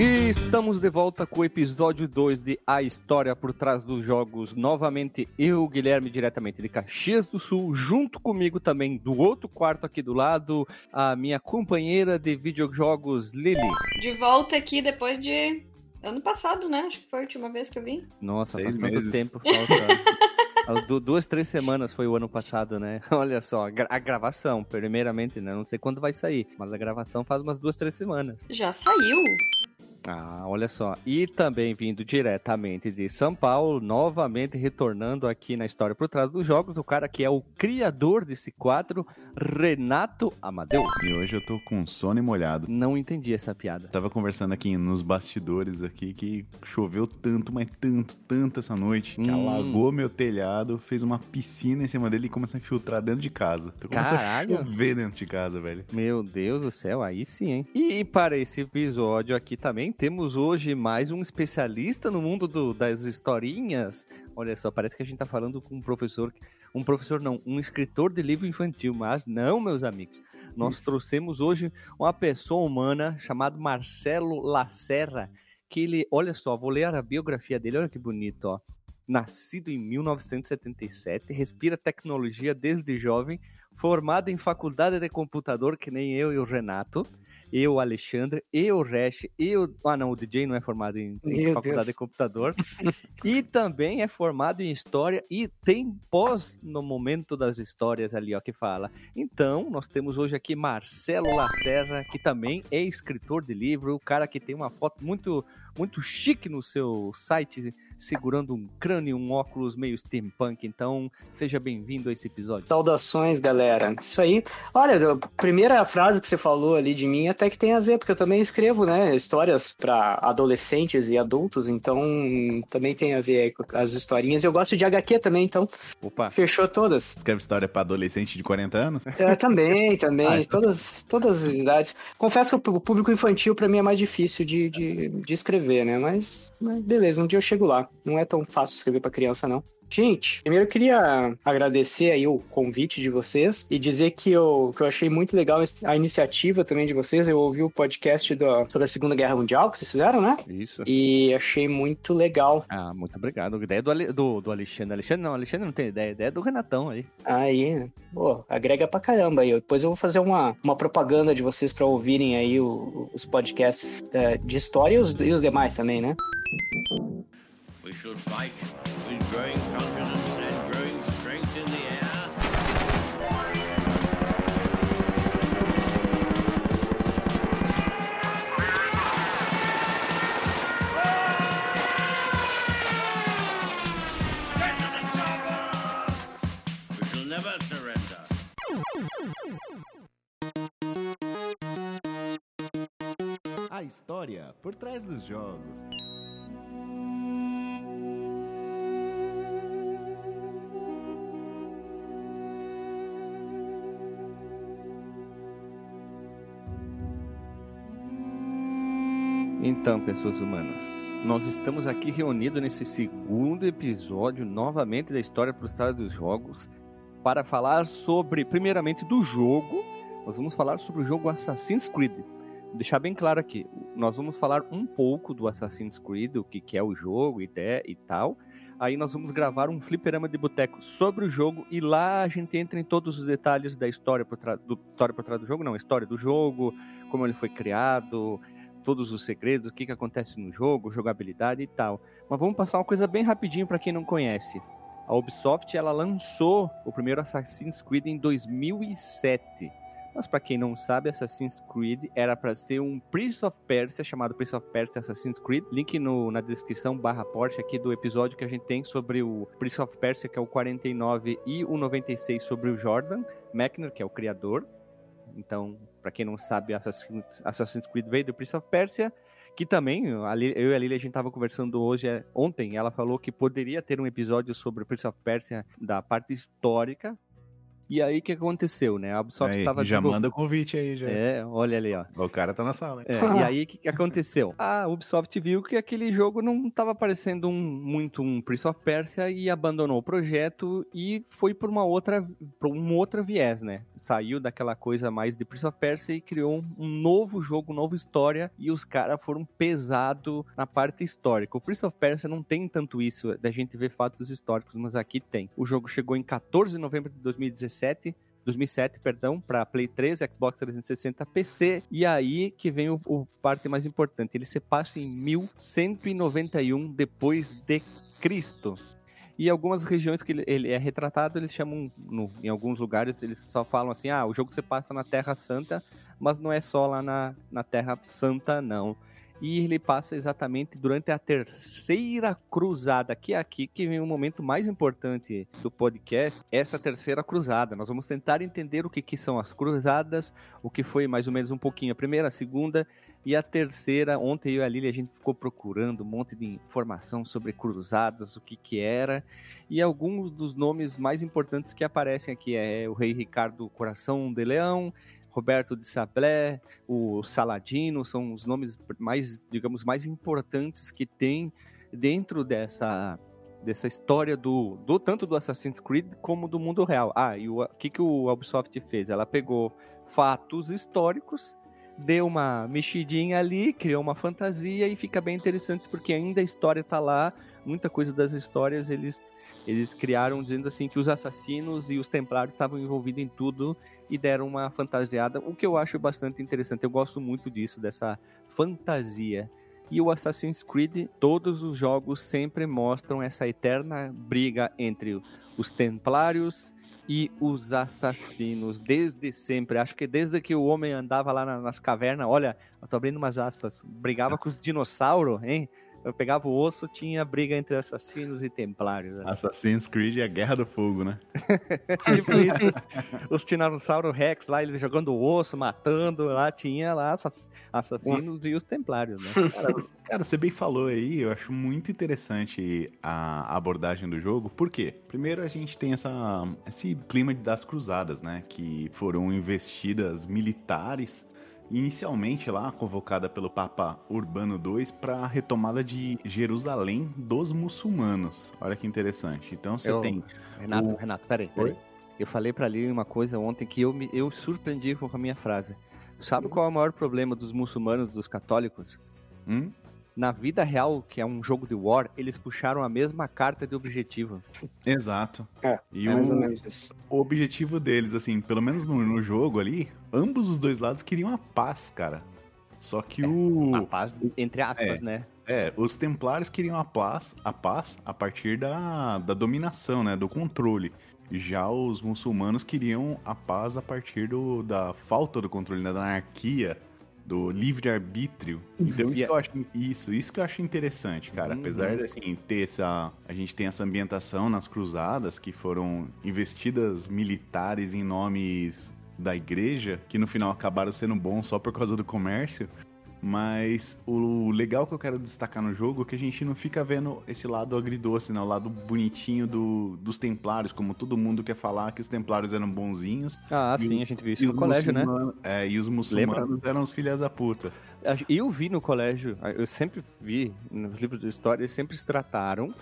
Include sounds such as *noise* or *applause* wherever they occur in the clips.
E estamos de volta com o episódio 2 de A História por Trás dos Jogos. Novamente eu, Guilherme, diretamente de Caxias do Sul, junto comigo também do outro quarto aqui do lado, a minha companheira de videojogos, Lili. De volta aqui depois de ano passado, né? Acho que foi a última vez que eu vim. Nossa, Seis faz tanto meses. tempo falta. Du- Duas, três semanas foi o ano passado, né? *laughs* Olha só, a gravação, primeiramente, né? Não sei quando vai sair, mas a gravação faz umas duas, três semanas. Já saiu. Ah, olha só. E também vindo diretamente de São Paulo, novamente retornando aqui na história por trás dos jogos, o cara que é o criador desse quadro, Renato Amadeu. E hoje eu tô com sono e molhado. Não entendi essa piada. Tava conversando aqui nos bastidores aqui que choveu tanto, mas tanto, tanto essa noite, que Hum. alagou meu telhado, fez uma piscina em cima dele e começou a infiltrar dentro de casa. Então começou Caralho. a chover dentro de casa, velho. Meu Deus do céu, aí sim, hein? E para esse episódio aqui também temos hoje mais um especialista no mundo do- das historinhas. Olha só, parece que a gente tá falando com um professor, um professor não, um escritor de livro infantil, mas não, meus amigos. Nós trouxemos hoje uma pessoa humana chamada Marcelo Lacerra, que ele, olha só, vou ler a biografia dele, olha que bonito, ó. Nascido em 1977, respira tecnologia desde jovem, formado em faculdade de computador, que nem eu e o Renato, eu, o Alexandre, e o Resh, e o... Ah, não, o DJ não é formado em, em faculdade Deus. de computador. *laughs* e também é formado em história e tem pós no momento das histórias ali, ó, que fala. Então, nós temos hoje aqui Marcelo Lacerra, que também é escritor de livro, o cara que tem uma foto muito, muito chique no seu site, segurando um crânio, um óculos meio steampunk. Então, seja bem-vindo a esse episódio. Saudações, galera. Isso aí. Olha, a primeira frase que você falou ali de mim até que tem a ver, porque eu também escrevo, né, histórias para adolescentes e adultos, então também tem a ver aí com as historinhas. Eu gosto de HQ também, então Opa, fechou todas. Escreve história pra adolescente de 40 anos? É, também, *laughs* também, Ah, então- todas, todas as idades. Confesso que o público infantil para mim é mais difícil de, de, de escrever, né? Mas, mas beleza, um dia eu chego lá. Não é tão fácil escrever para criança, não. Gente, primeiro eu queria agradecer aí o convite de vocês e dizer que eu, que eu achei muito legal a iniciativa também de vocês. Eu ouvi o podcast do- sobre a Segunda Guerra Mundial que vocês fizeram, né? isso. E achei muito legal. Ah, muito obrigado. A ideia do, do, do Alexandre. Alexandre não, Alexandre não tem ideia. A ideia é do Renatão aí. Aí, pô, agrega pra caramba aí. Depois eu vou fazer uma, uma propaganda de vocês pra ouvirem aí o- os podcasts é, de história e os, e os demais também, né? We should fight with growing confidence and growing strength in the air. We shall never surrender. A história por trás dos jogos. Então, pessoas humanas, nós estamos aqui reunidos nesse segundo episódio, novamente, da História trás dos Jogos, para falar sobre, primeiramente, do jogo. Nós vamos falar sobre o jogo Assassin's Creed. Vou deixar bem claro aqui, nós vamos falar um pouco do Assassin's Creed, o que, é o jogo te- e tal. Aí nós vamos gravar um fliperama de boteco sobre o jogo e lá a gente entra em todos os detalhes da história por, trás do, história por trás do jogo, não, história do jogo, como ele foi criado, todos os segredos, o que, que acontece no jogo, jogabilidade e tal. Mas vamos passar uma coisa bem rapidinho para quem não conhece. A Ubisoft ela lançou o primeiro Assassin's Creed em 2007. Mas para quem não sabe, Assassin's Creed era para ser um Prince of Persia chamado Prince of Persia Assassin's Creed. Link no, na descrição barra Porsche aqui do episódio que a gente tem sobre o Prince of Persia, que é o 49, e o 96 sobre o Jordan Mechner, que é o criador. Então, para quem não sabe, Assassin's, Creed veio do Prince of Persia, que também, eu e a Lili, a gente tava conversando hoje, é, ontem, ela falou que poderia ter um episódio sobre o Prince of Persia da parte histórica, E aí o que aconteceu, né? A Ubisoft estava já manda o convite aí, já. É, olha ali, ó. O cara tá na sala, hein? É, e aí, o que, que aconteceu? *laughs* A Ubisoft viu que aquele jogo não estava parecendo um, muito um Prince of Persia e abandonou o projeto e foi por uma outra, por um outro viés, né? Saiu daquela coisa mais de Prince of Persia e criou um, um novo jogo, nova história e os caras foram pesado na parte histórica. O Prince of Persia não tem tanto isso da gente ver fatos históricos, mas aqui tem. O jogo chegou em 14 de novembro de 2017 2007, perdão, para Play 3, Xbox 360, PC. E aí que vem o, o parte mais importante. Ele se passa em 1191 depois de Cristo. E algumas regiões que ele, ele é retratado, eles chamam, no- em alguns lugares, eles só falam assim: ah, o jogo se passa na Terra Santa, mas não é só lá na, na Terra Santa, não. E ele passa exatamente durante a terceira cruzada, que é aqui que vem o momento mais importante do podcast, essa terceira cruzada. Nós vamos tentar entender o que, que são as cruzadas, o que foi mais ou menos um pouquinho a primeira, a segunda e a terceira. Ontem eu e a Lili a gente ficou procurando um monte de informação sobre cruzadas, o que que era, e alguns dos nomes mais importantes que aparecem aqui é o rei Ricardo Coração de Leão, Roberto de Sablé, o Saladino, são os nomes mais, digamos, mais importantes que tem dentro dessa dessa história do, do tanto do Assassin's Creed como do mundo real. Ah, e o que que o Ubisoft fez? Ela pegou fatos históricos, deu uma mexidinha ali, criou uma fantasia e fica bem interessante porque ainda a história tá lá, muita coisa das histórias eles eles criaram dizendo assim que os assassinos e os templários estavam envolvidos em tudo e deram uma fantasiada, o que eu acho bastante interessante. Eu gosto muito disso, dessa fantasia. E o Assassin's Creed, todos os jogos sempre mostram essa eterna briga entre os templários e os assassinos, desde sempre. Acho que desde que o homem andava lá na- nas cavernas, olha, eu tô abrindo umas aspas, brigava com os dinossauros, hein? Eu pegava o osso, tinha briga entre assassinos e templários. né? Assassin's Creed é a Guerra do Fogo, né? *laughs* tipo isso. Os Tiranossauro Rex lá, eles jogando osso, matando, lá tinha lá assass- assassinos e os templários, né? Cara, cara, você bem falou aí, eu acho muito interessante a abordagem do jogo. Por quê? Primeiro a gente tem essa, esse clima das cruzadas, né? Que foram investidas militares, inicialmente lá convocada pelo Papa Urbano II para a retomada de Jerusalém dos muçulmanos. Olha que interessante. Então você Eu- tem Renato, O- Renato, peraí, peraí. Eu falei pra ali uma coisa ontem que eu me eu surpreendi com a minha frase. Sabe qual é o maior problema dos muçulmanos, dos católicos? Hum? Na vida real, que é um jogo de war, eles puxaram a mesma carta de objetivo. Exato. É, E É mais ou o, o objetivo deles, assim, pelo menos no, no jogo ali, ambos os dois lados queriam a paz, cara. Só que o. A paz, entre aspas, né? É, os templários queriam a paz, a paz a partir da, da dominação, né? Do controle. Já os muçulmanos queriam a paz a partir do, da falta do controle, né, da anarquia, do livre-arbítrio. Então isso que eu acho isso, isso que eu acho interessante, cara. Uhum. Apesar de assim, ter essa. A gente tem essa ambientação nas cruzadas que foram investidas militares em nomes da igreja, que no final acabaram sendo bons só por causa do comércio. Mas o legal que eu quero destacar no jogo é que a gente não fica vendo esse lado agridoce, né? O lado bonitinho do, dos templários, como todo mundo quer falar que os templários eram bonzinhos. Ah, sim, o- a gente viu isso no colégio, né? É, e os muçulmanos eram os filhas da puta. Eu vi no colégio, eu sempre vi nos livros de história, eles sempre se trataram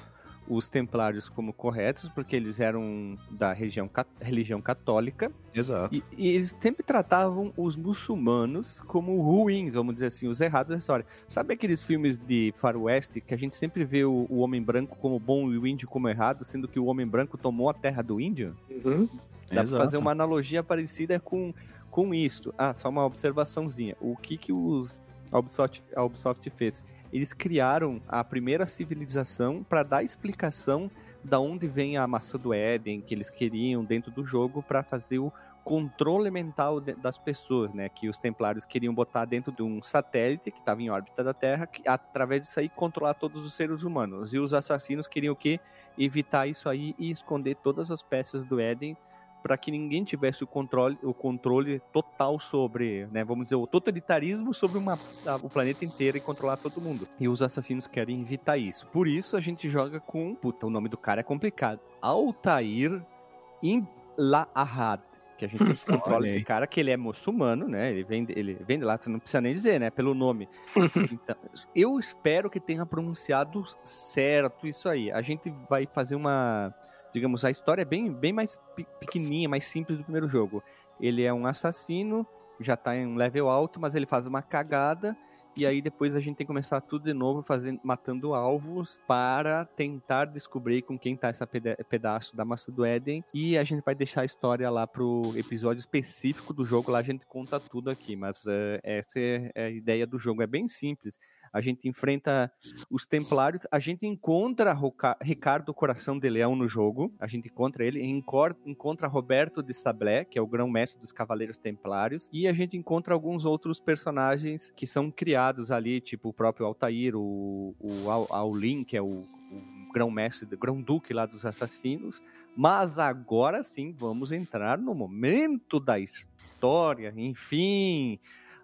os templários como corretos, porque eles eram da região, religião católica, Exato. e, e eles sempre tratavam os muçulmanos como ruins, vamos dizer assim, os errados da história. Sabe aqueles filmes de faroeste que a gente sempre vê o, o homem branco como bom e o índio como errado, sendo que o homem branco tomou a terra do índio? Uhum. Dá pra Exato. fazer uma analogia parecida com, com isso. Ah, só uma observaçãozinha. O que que os, a, Ubisoft, a Ubisoft fez? Eles criaram a primeira civilização para dar explicação da onde vem a maçã do Éden que eles queriam dentro do jogo para fazer o controle mental das pessoas, né? Que os templários queriam botar dentro de um satélite que estava em órbita da Terra, que, através disso aí controlar todos os seres humanos. E os assassinos queriam o quê? Evitar isso aí e esconder todas as peças do Éden para que ninguém tivesse o controle, o controle total sobre, né, vamos dizer, o totalitarismo sobre uma, a- o planeta inteiro e controlar todo mundo. E os assassinos querem evitar isso. Por isso a gente joga com, puta, o nome do cara é complicado. Altair La-Ahad, que a gente *laughs* controla esse cara, que ele é muçulmano, né? Ele vem, ele vem de lá, você não precisa nem dizer, né? Pelo nome. *laughs* Então, eu espero que tenha pronunciado certo isso aí. A gente vai fazer uma. Digamos, a história é bem, bem mais pe- pequenininha, mais simples do primeiro jogo. Ele é um assassino, já tá em um level alto, mas ele faz uma cagada. E aí depois a gente tem que começar tudo de novo, fazendo, matando alvos para tentar descobrir com quem tá esse peda- pedaço da massa do Éden. E a gente vai deixar a história lá pro episódio específico do jogo, lá a gente conta tudo aqui. Mas eh, essa é a ideia do jogo, é bem simples. A gente enfrenta os Templários, a gente encontra Roca- Ricardo Coração de Leão no jogo, a gente encontra ele, encontra Roberto de Sablé, que é o grão-mestre dos Cavaleiros Templários, e a gente encontra alguns outros personagens que são criados ali, tipo o próprio Altair, o, o Aulin, que é o, o grão-mestre, grão-duque lá dos assassinos. Mas agora sim, vamos entrar no momento da história, enfim...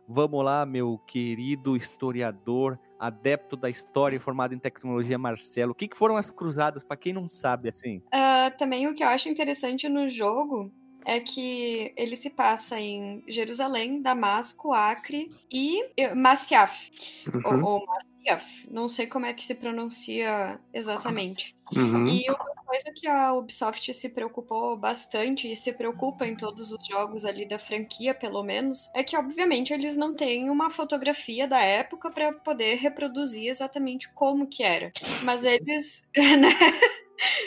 Vamos lá, meu querido historiador, adepto da história formado em tecnologia, Marcelo. O que, que foram as cruzadas, para quem não sabe, assim? Ah, também o que eu acho interessante no jogo é que ele se passa em Jerusalém, Damasco, Acre e eh, Masyaf. Uhum, Ou, ou Masyaf. Não sei como é que se pronuncia exatamente. uhum. E uma coisa que a Ubisoft se preocupou bastante e se preocupa em todos os jogos ali da franquia, pelo menos, é que obviamente eles não têm uma fotografia da época para poder reproduzir exatamente como que era. Mas eles, *laughs* né?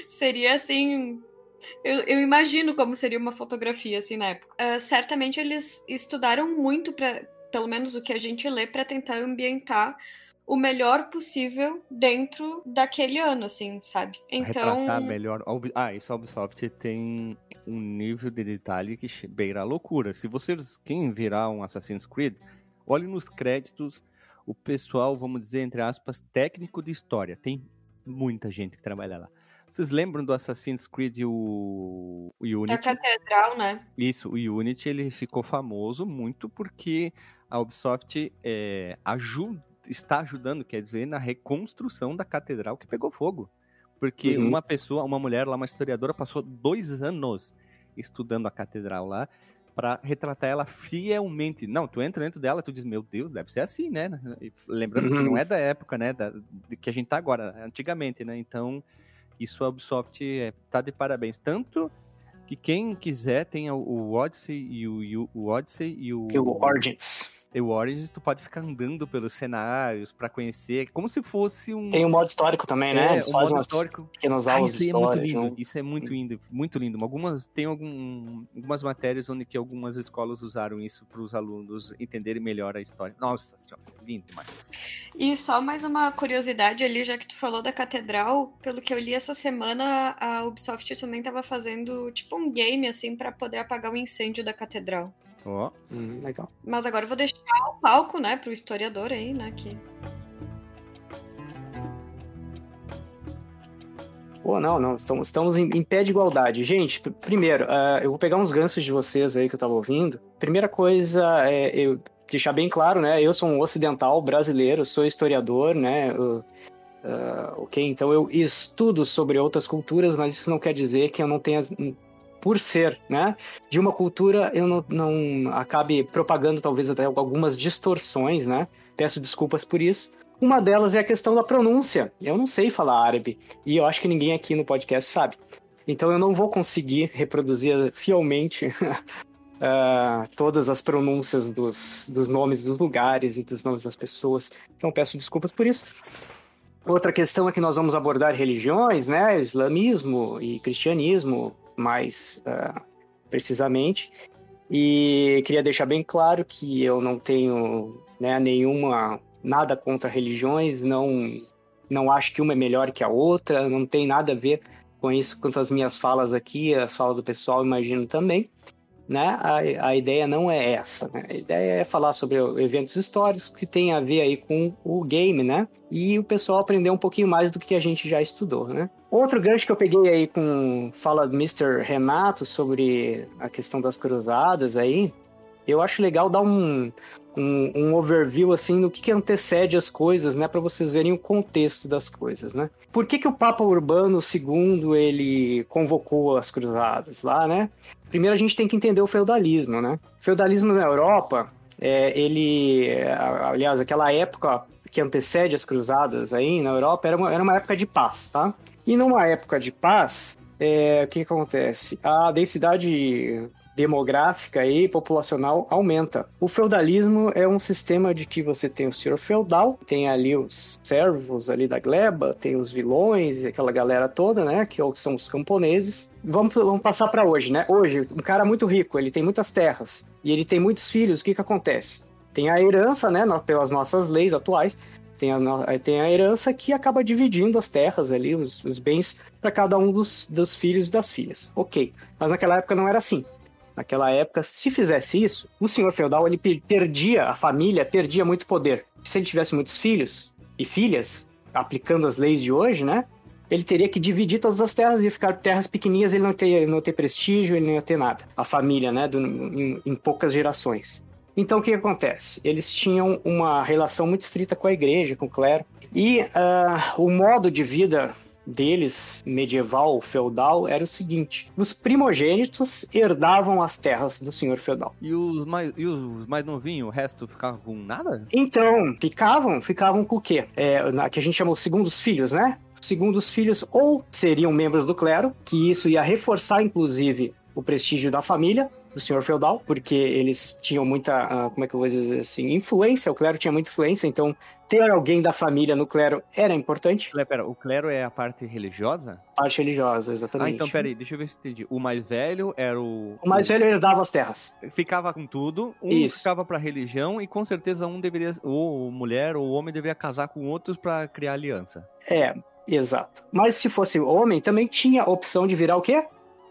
Seria assim, eu, eu imagino como seria uma fotografia assim na época. Ah, certamente eles estudaram muito para, pelo menos o que a gente lê, para tentar ambientar o melhor possível dentro daquele ano, assim, sabe? Então, Retratar melhor. A Ah, isso a Ubisoft tem um nível de detalhe que beira a loucura. Se vocês, quem virar um Assassin's Creed, olhe nos créditos o pessoal, vamos dizer, entre aspas, técnico de história. Tem muita gente que trabalha lá. Vocês lembram do Assassin's Creed o, o da Unity? catedral, né? Isso, o Unity ele ficou famoso muito porque a Ubisoft é, aju- está ajudando, quer dizer, na reconstrução da catedral que pegou fogo. Porque Uhum. uma pessoa, uma mulher lá, uma historiadora, passou dois anos estudando a catedral lá para retratar ela fielmente. Não, tu entra dentro dela, tu diz, meu Deus, deve ser assim, né? Lembrando que Uhum. não é da época, né? Da, que a gente tá agora, antigamente, né? Então, isso a Ubisoft é, tá de parabéns. Tanto que quem quiser tem o, Odyssey e o, e o- o Odyssey e o, E o Origins. E o Origins, tu pode ficar andando pelos cenários para conhecer, como se fosse um Tem o modo histórico também, né? é, Eles um modo histórico. pequenas Ah, aulas isso de aí é muito lindo. Isso é muito lindo, muito lindo. Algumas tem algum, algumas matérias onde que algumas escolas usaram isso para os alunos entenderem melhor a história. Nossa, senhora, lindo demais. E só mais uma curiosidade ali, já que tu falou da catedral, pelo que eu li essa semana, a Ubisoft também tava fazendo tipo um game assim pra poder apagar o incêndio da catedral. Ó, Hum, legal. Mas agora eu vou deixar o palco, né, pro historiador aí, né, que Pô, não, não. Estamos, estamos em, em pé de igualdade. Gente, pr- primeiro, ah, eu vou pegar uns ganchos de vocês aí que eu tava ouvindo. Primeira coisa é eu deixar bem claro, né? Eu sou um ocidental brasileiro, sou historiador, né? eu- ah, ok, então eu estudo sobre outras culturas, mas isso não quer dizer que eu não tenha. Por ser, né? De uma cultura, eu não, não acabe propagando talvez até algumas distorções, né? Peço desculpas por isso. Uma delas é a questão da pronúncia. Eu não sei falar árabe. E eu acho que ninguém aqui no podcast sabe. Então eu não vou conseguir reproduzir fielmente *laughs* ah, todas as pronúncias dos, dos nomes dos lugares e dos nomes das pessoas. Então peço desculpas por isso. Outra questão é que nós vamos abordar religiões, né? Islamismo e cristianismo, mais ah, precisamente. E queria deixar bem claro que eu não tenho né, nenhuma nada contra religiões, não não acho que uma é melhor que a outra, não tem nada a ver com isso quanto as minhas falas aqui, a fala do pessoal, imagino também. Né? A, a ideia não é essa, né? A ideia é falar sobre eventos históricos que tem a ver aí com o game, né? E o pessoal aprender um pouquinho mais do que a gente já estudou, né? Outro gancho que eu peguei aí com fala do Mr. Renato sobre a questão das cruzadas aí, eu acho legal dar um um, um overview assim do que, que antecede as coisas, né, para vocês verem o contexto das coisas, né? Por que, que o Papa Urbano II ele convocou as cruzadas lá, né? Primeiro a gente tem que entender o feudalismo, né? O feudalismo na Europa, é, ele, aliás, aquela época que antecede as cruzadas aí na Europa era uma, era uma época de paz, tá? E numa época de paz, é, o que, que acontece? A densidade demográfica e populacional aumenta. O feudalismo é um sistema de que você tem o senhor feudal, tem ali os servos ali da gleba, tem os vilões e aquela galera toda, né, que são os camponeses. Vamos, vamos passar para hoje, né? Hoje, um cara muito rico, ele tem muitas terras e ele tem muitos filhos, o que que acontece? Tem a herança, né, pelas nossas leis atuais, tem a, tem a herança que acaba dividindo as terras ali, os, os bens, para cada um dos, dos filhos e das filhas. Ok, mas naquela época não era assim. Naquela época, se fizesse isso, o senhor feudal ele perdia, a família perdia muito poder. Se ele tivesse muitos filhos e filhas, aplicando as leis de hoje, né? Ele teria que dividir todas as terras e ficar terras pequenininhas, ele não ter, não ter prestígio, ele não ia ter nada. A família, né? Do, em, em poucas gerações. Então, o que, acontece? Eles tinham uma relação muito estrita com a igreja, com o clero. E uh, o modo de vida deles, medieval, feudal, era o seguinte: os primogênitos herdavam as terras do senhor feudal. E os mais, e os mais novinhos, o resto ficava com nada? Então, ficavam, ficavam com o quê? É, que a gente chama os segundos filhos, né? Os segundos filhos ou seriam membros do clero, que isso ia reforçar, inclusive, o prestígio da família, do senhor feudal, porque eles tinham muita, uh, como é que eu vou dizer assim, influência, o clero tinha muita influência, então ter alguém da família no clero era importante. Pera, o clero é a parte religiosa? Parte religiosa, exatamente. Ah, então peraí, deixa eu ver se entendi. O mais velho era o. O mais velho herdava as terras. Ficava com tudo, um Isso. ficava pra religião e com certeza um deveria, ou mulher ou homem deveria casar com outros para criar aliança. É, exato. Mas se fosse homem, também tinha a opção de virar o quê?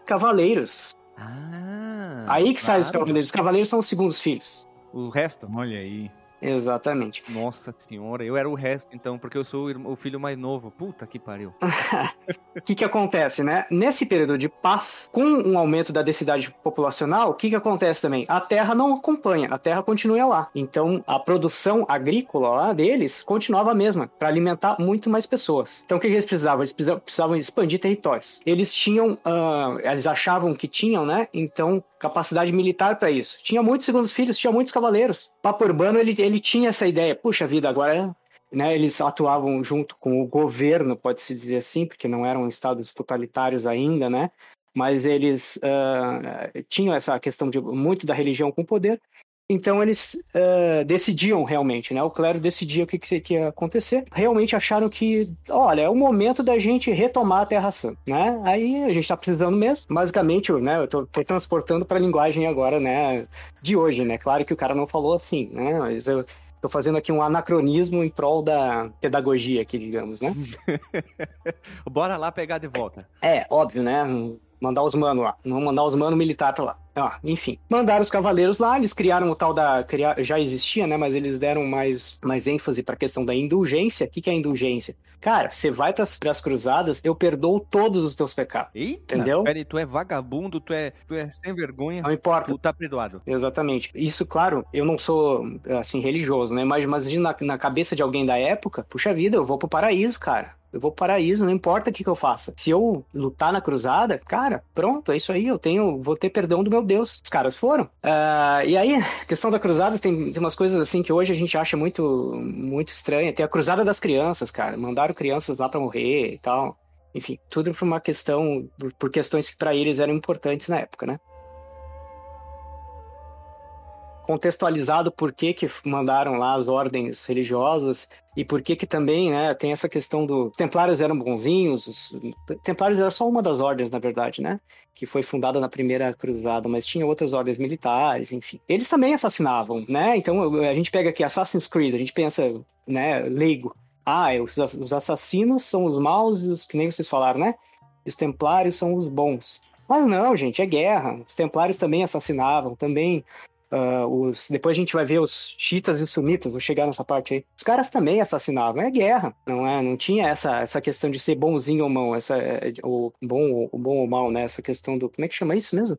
Cavaleiros. Ah. Aí que claro. sai os cavaleiros. Os cavaleiros são os segundos filhos. O resto? Olha aí. Exatamente. Nossa senhora, eu era o resto, então, porque eu sou o filho mais novo. Puta que pariu. *laughs* O que que acontece, né? Nesse período de paz, com um aumento da densidade populacional, o que que acontece também? A terra não acompanha, a terra continua lá. Então, a produção agrícola lá deles continuava a mesma, para alimentar muito mais pessoas. Então, o que, que eles precisavam? Eles precisavam expandir territórios. Eles tinham, uh, eles achavam que tinham, né? Então, capacidade militar para isso. Tinha muitos segundos filhos, tinha muitos cavaleiros. Papo Urbano, ele, ele tinha essa ideia. Puxa vida, agora né, eles atuavam junto com o governo, pode-se dizer assim, porque não eram estados totalitários ainda, né? Mas eles uh, tinham essa questão de muito da religião com poder. Então eles uh, decidiam realmente, né? O clero decidia o que, que, ia acontecer. Realmente acharam que, olha, é o momento da gente retomar a Terra Santa, né? Aí a gente está precisando mesmo. Basicamente, né? Eu tô, tô transportando para a linguagem agora, né? De hoje, né? Claro que o cara não falou assim, né? Mas eu tô fazendo aqui um anacronismo em prol da pedagogia aqui, digamos, né? *laughs* Bora lá pegar de volta. É, óbvio, né? Mandar os manos lá. Não mandar os manos militar pra lá. Ah, enfim. Mandaram os cavaleiros lá, eles criaram o tal da. Já existia, né? Mas eles deram mais, mais ênfase pra questão da indulgência. O que, que é indulgência? Cara, você vai pras, pras cruzadas, eu perdoo todos os teus pecados. Eita, entendeu? Peraí, tu é vagabundo, tu é, tu é sem vergonha. Não importa. Tu tá perdoado. Exatamente. Isso, claro, eu não sou, assim, religioso, né? Mas imagina na, na cabeça de alguém da época, puxa vida, eu vou pro paraíso, cara. Eu vou pro paraíso, não importa o que, que eu faça. Se eu lutar na cruzada, cara, pronto, é isso aí. Eu tenho, vou ter perdão do meu Deus. Os caras foram. Uh, e aí, *laughs* questão da cruzada, tem, tem umas coisas assim que hoje a gente acha muito, muito estranha. Tem a cruzada das crianças, cara. Mandaram crianças lá para morrer e tal. Enfim, tudo por uma questão, por questões que para eles eram importantes na época, né? Contextualizado por que, que mandaram lá as ordens religiosas e por que que também, né, tem essa questão do templários eram bonzinhos, os templários era só uma das ordens, na verdade, né, que foi fundada na primeira cruzada, mas tinha outras ordens militares, enfim. Eles também assassinavam, né? Então a gente pega aqui Assassin's Creed, a gente pensa, né, leigo. Ah, os, os assassinos são os maus e os que nem vocês falaram, né? Os templários são os bons. Mas não, gente, é guerra. Os templários também assassinavam, também Uh, os, depois a gente vai ver os chiitas e os sunitas, vou chegar nessa parte aí. Os caras também assassinavam, é guerra, não é? Não tinha essa, essa questão de ser bonzinho ou mal, essa, é, o, bom, o bom ou mal, né? Essa questão do. Como é que chama isso mesmo?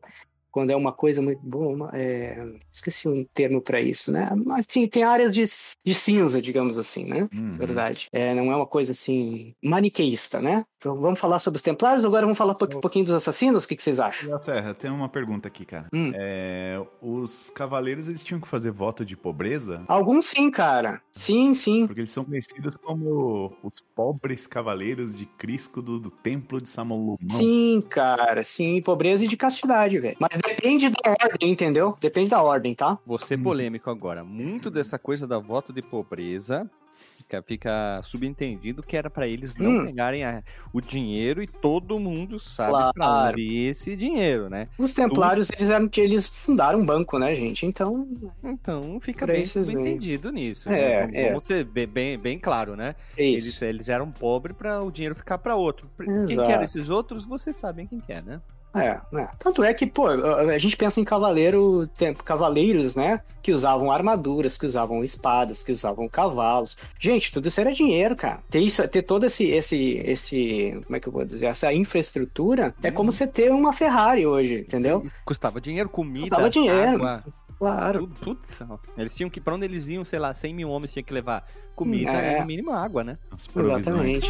Quando é uma coisa muito boa, é, esqueci um termo para isso, né? Mas tem, tem áreas de, de cinza, digamos assim, né? Uhum. Verdade. É, não é uma coisa assim maniqueísta, né? Então, vamos falar sobre os Templários, agora vamos falar um po- pouquinho dos assassinos? O que, que vocês acham? Léo Serra, tem uma pergunta aqui, cara. Hum. É, os cavaleiros, eles tinham que fazer voto de pobreza? Alguns sim, cara. Sim, sim. Porque eles são conhecidos como os pobres cavaleiros de Crisco do, do Templo de Samolumão. Sim, cara. Sim, pobreza e de castidade, velho. Mas depende da ordem, entendeu? Depende da ordem, tá? Vou ser polêmico agora. Muito dessa coisa da voto de pobreza fica, fica subentendido que era pra eles não Hum. pegarem a- o dinheiro e todo mundo sabe pra Claro. onde ia esse dinheiro, né? Os templários, eles, eram, eles fundaram um banco, né, gente? Então, Então fica Pra bem subentendido nisso. É, né? Vamos, é. vamos ser bem, bem, bem claro, né? é Eles, isso. eles eram pobres para o dinheiro ficar para outro. Quem que Exato. eram esses outros, vocês sabem quem que é, né? É, né? Tanto é que, pô, a gente pensa em cavaleiro, tem- cavaleiros, né? Que usavam armaduras, que usavam espadas, que usavam cavalos. Gente, tudo isso era dinheiro, cara. Ter isso, ter todo esse, esse, esse, como é que eu vou dizer? Essa infraestrutura é como você ter uma Ferrari hoje, entendeu? Isso Custava dinheiro, comida, Custava dinheiro. água, Claro. tudo. Putz, eles tinham que, pra onde eles iam, sei lá, 100 mil homens tinham que levar comida É. e no mínimo água, né? Exatamente.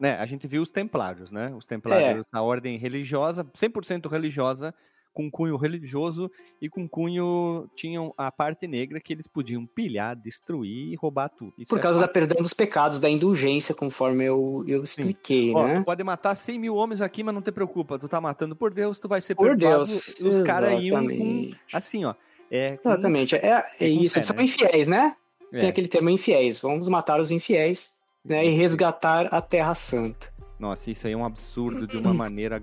Né? A gente viu os templários, né? Os templários, É. a ordem religiosa, 100% religiosa, com cunho religioso e com cunho tinham a parte negra que eles podiam pilhar, destruir e roubar tudo. Isso Por é causa da fato. perdão dos pecados, da indulgência, conforme eu, eu expliquei, Ó, né? tu pode matar 100 mil homens aqui, mas não te preocupa. Tu tá matando por Deus, tu vai ser Por perdoado. Deus. Os caras iam com, assim, ó. É, Exatamente. É, é É isso, fé, eles são né? infiéis, né? é. Tem aquele termo infiéis. Vamos matar os infiéis né, e resgatar a Terra Santa. Nossa, isso aí é um absurdo de uma maneira.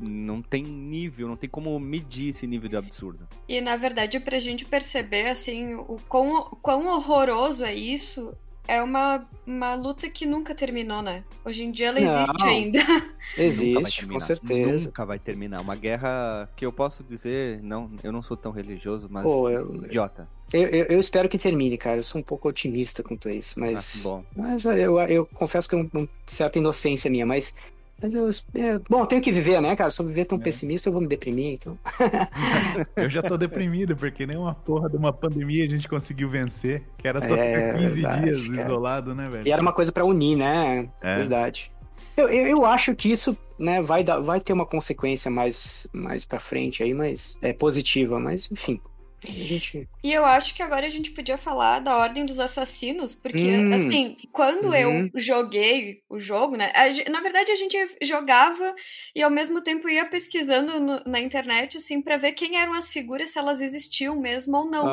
Não tem nível, não tem como medir esse nível de absurdo. E na verdade, pra gente perceber assim, o quão, quão horroroso é isso, é uma, uma luta que nunca terminou, né? Hoje em dia ela existe Não. ainda. Nunca vai *laughs* Existe, terminar. com certeza. Nunca vai terminar. Uma guerra que eu posso dizer, não, eu não sou tão religioso, mas Pô, eu- idiota. Eu, eu- eu espero que termine, cara. Eu sou um pouco otimista quanto a isso, Ah, mas. bom. Mas eu, eu confesso que é um- uma certa inocência minha, mas. Mas eu, é, bom, tenho que viver, né, cara? Se eu viver tão É. pessimista, eu vou me deprimir, então. *laughs* Eu já tô deprimido, porque nem uma porra de uma pandemia a gente conseguiu vencer. Que era só É, ficar 15 verdade, dias cara. isolado, né, velho? E era uma coisa pra unir, né? É. Verdade. Eu, eu, eu acho que isso né, vai, dar, vai ter uma consequência mais, mais pra frente aí, mas é positiva, mas enfim. Gente. E eu acho que agora a gente podia falar da Ordem dos Assassinos, porque, Hum. assim, quando Uhum. eu joguei o jogo, né? a na verdade, a gente jogava e ao mesmo tempo ia pesquisando no- na internet, assim, pra ver quem eram as figuras, se elas existiam mesmo ou não.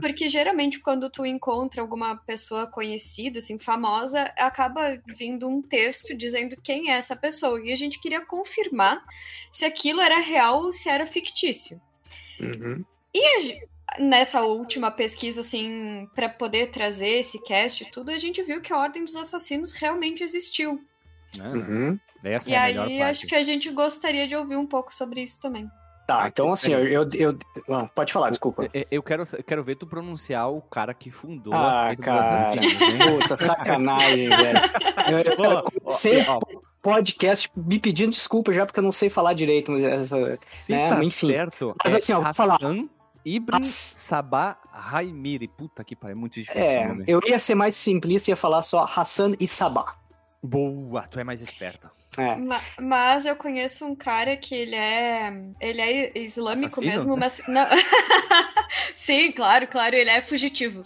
Porque geralmente quando tu encontra alguma pessoa conhecida, assim, famosa, acaba vindo um texto dizendo quem é essa pessoa. E a gente queria confirmar se aquilo era real ou se era fictício. Uhum. E a nessa última pesquisa, assim, para poder trazer esse cast e tudo, a gente viu que a Ordem dos Assassinos realmente existiu. Né? Uhum. Essa E é aí parte. acho que a gente gostaria de ouvir um pouco sobre isso também. Tá, então assim, eu. eu, eu- pode falar, desculpa. Eu- Eu quero, eu quero ver tu pronunciar o cara que fundou Ah, a cara. Puta, sacanagem, *laughs* velho. Eu, eu, eu comecei podcast me pedindo desculpa já porque eu não sei falar direito. mas né, tá enfim. certo, Mas é assim, ó, vou falar. Hassan Ibn As- Sabah Raimiri. Puta que pariu, é muito difícil o É, nome. eu ia ser mais simplista e ia falar só Hassan e Sabah. Boa, tu é mais esperta. É. Ma- Mas eu conheço um cara que ele é. Ele é islâmico Assassino? mesmo, mas. Não... *laughs* Sim, claro, claro, ele é fugitivo.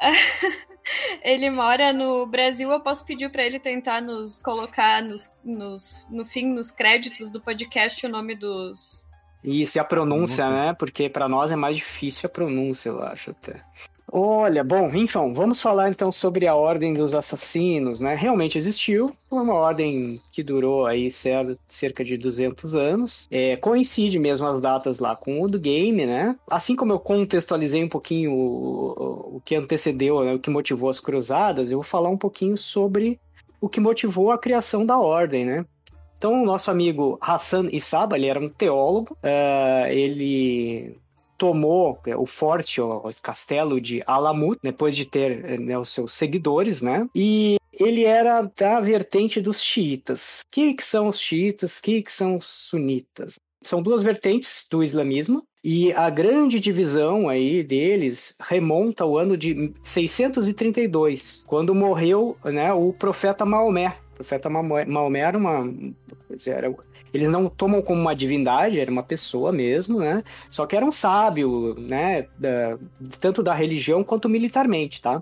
*laughs* Ele mora no Brasil, eu posso pedir pra ele tentar nos colocar nos, nos, no fim, nos créditos do podcast, o nome dos. Isso, e a pronúncia, Pronúncia. né? Porque pra nós é mais difícil a pronúncia, eu acho até. Olha, bom, então, vamos falar então sobre a Ordem dos Assassinos, né? Realmente existiu, foi uma ordem que durou aí cer- cerca de 200 anos. É, coincide mesmo as datas lá com o do game, né? Assim como eu contextualizei um pouquinho o, o- o que antecedeu, né, o que motivou as cruzadas, eu vou falar um pouquinho sobre o que motivou a criação da ordem, né? Então, o nosso amigo Hassan Isaba, ele era um teólogo, eh, ele tomou eh, o forte, o castelo de Alamut, depois de ter eh, né, os seus seguidores, né? E ele era da vertente dos xiitas. O que, que são os xiitas? O que, que são os sunitas? São duas vertentes do islamismo, e a grande divisão aí deles remonta ao ano de 632, quando morreu né, o profeta Maomé. O profeta Maomé era uma. Era, eles não tomam como uma divindade, era uma pessoa mesmo, né? Só que era um sábio, né? Da, tanto da religião quanto militarmente, tá?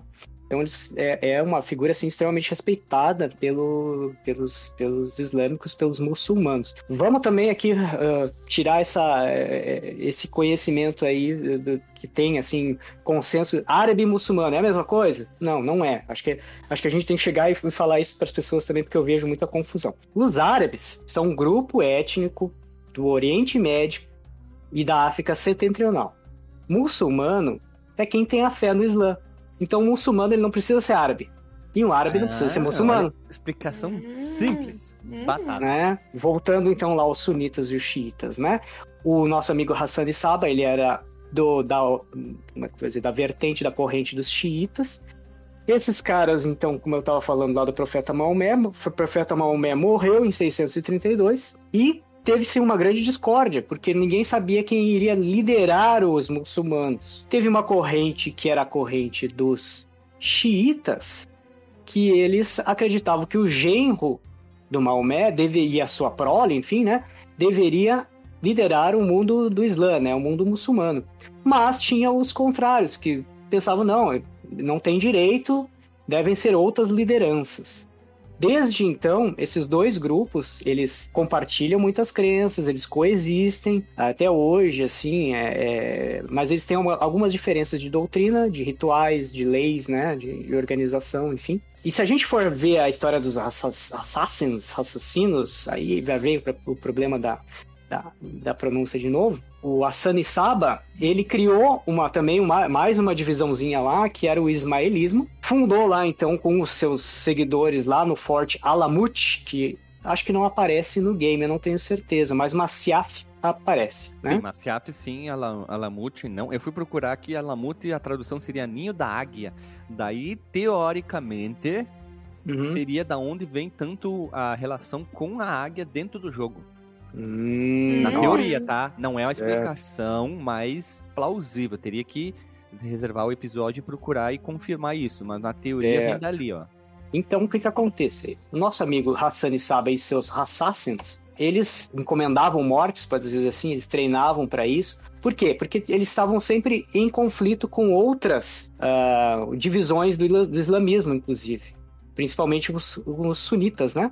Então eles, é, é uma figura assim, extremamente respeitada pelo, pelos, pelos islâmicos, pelos muçulmanos. Vamos também aqui uh, tirar essa, uh, esse conhecimento aí do, que tem assim consenso árabe e muçulmano é a mesma coisa? Não, não é. Acho que acho que a gente tem que chegar e falar isso para as pessoas também porque eu vejo muita confusão. Os árabes são um grupo étnico do Oriente Médio e da África Setentrional. Muçulmano é quem tem a fé no Islã. Então, o muçulmano ele não precisa ser árabe. E um árabe ah, não precisa ser ah, muçulmano. Olha, explicação simples. Hum. Batata. Né? Voltando então lá aos sunitas e os xiitas, né? O nosso amigo Hassan de Saba, ele era do, da, como é que dizer, da vertente da corrente dos xiitas. Esses caras, então, como eu estava falando lá do profeta Maomé, o profeta Maomé morreu em 632 e teve-se uma grande discórdia, porque ninguém sabia quem iria liderar os muçulmanos. Teve uma corrente que era a corrente dos xiitas, que eles acreditavam que o genro do Maomé deveria, a sua prole, enfim, né, deveria liderar o mundo do Islã, né, o mundo muçulmano. Mas tinha os contrários, que pensavam, não, não tem direito, devem ser outras lideranças. Desde então, esses dois grupos, eles compartilham muitas crenças, eles coexistem até hoje, assim, é, é... mas eles têm uma, algumas diferenças de doutrina, de rituais, de leis, né, de, de organização, enfim. E se a gente for ver a história dos assassins, assassinos, aí vai ver o problema da, da, da pronúncia de novo, o Asani Saba, ele criou uma, também uma, mais uma divisãozinha lá, que era o ismaelismo. Fundou lá, então, com os seus seguidores lá no forte Alamut, que acho que não aparece no game, eu não tenho certeza, mas Masyaf aparece, né? Sim, Masyaf sim, Alamut não. Eu fui procurar aqui, Alamut, a tradução seria Ninho da Águia. Daí, teoricamente, uhum. seria da onde vem tanto a relação com a águia dentro do jogo. Hum, Na teoria, tá? Não é uma explicação é. mais plausível. Teria que reservar o episódio e procurar e confirmar isso. Mas na teoria é. vem dali, ó. Então, o que que acontece? Nosso amigo Hassan Saba e seus assassins, eles encomendavam mortes, para dizer assim, eles treinavam para isso. Por quê? Porque eles estavam sempre em conflito com outras uh, divisões do, do, islamismo, inclusive. Principalmente os, os sunitas, né?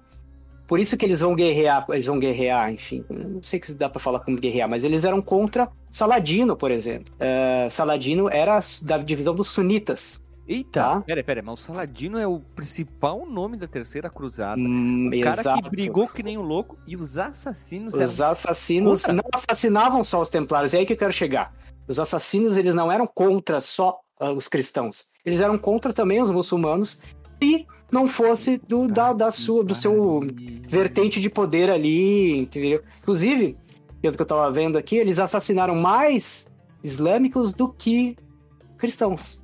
Por isso que eles vão guerrear, eles vão guerrear, enfim, não sei se dá para falar como guerrear, mas eles eram contra Saladino, por exemplo. Uh, Saladino era da divisão dos sunitas. Eita, tá? pera, pera, mas o Saladino é o principal nome da Terceira Cruzada. Hum, o cara exato. que brigou que nem um louco e os assassinos... Os assassinos contra. não assassinavam só os templários, é aí que eu quero chegar. Os assassinos, eles não eram contra só uh, os cristãos. Eles eram contra também os muçulmanos e não fosse do, da, da sua, do seu vertente de poder ali, entendeu? Inclusive, pelo que eu tava vendo aqui, eles assassinaram mais islâmicos do que cristãos.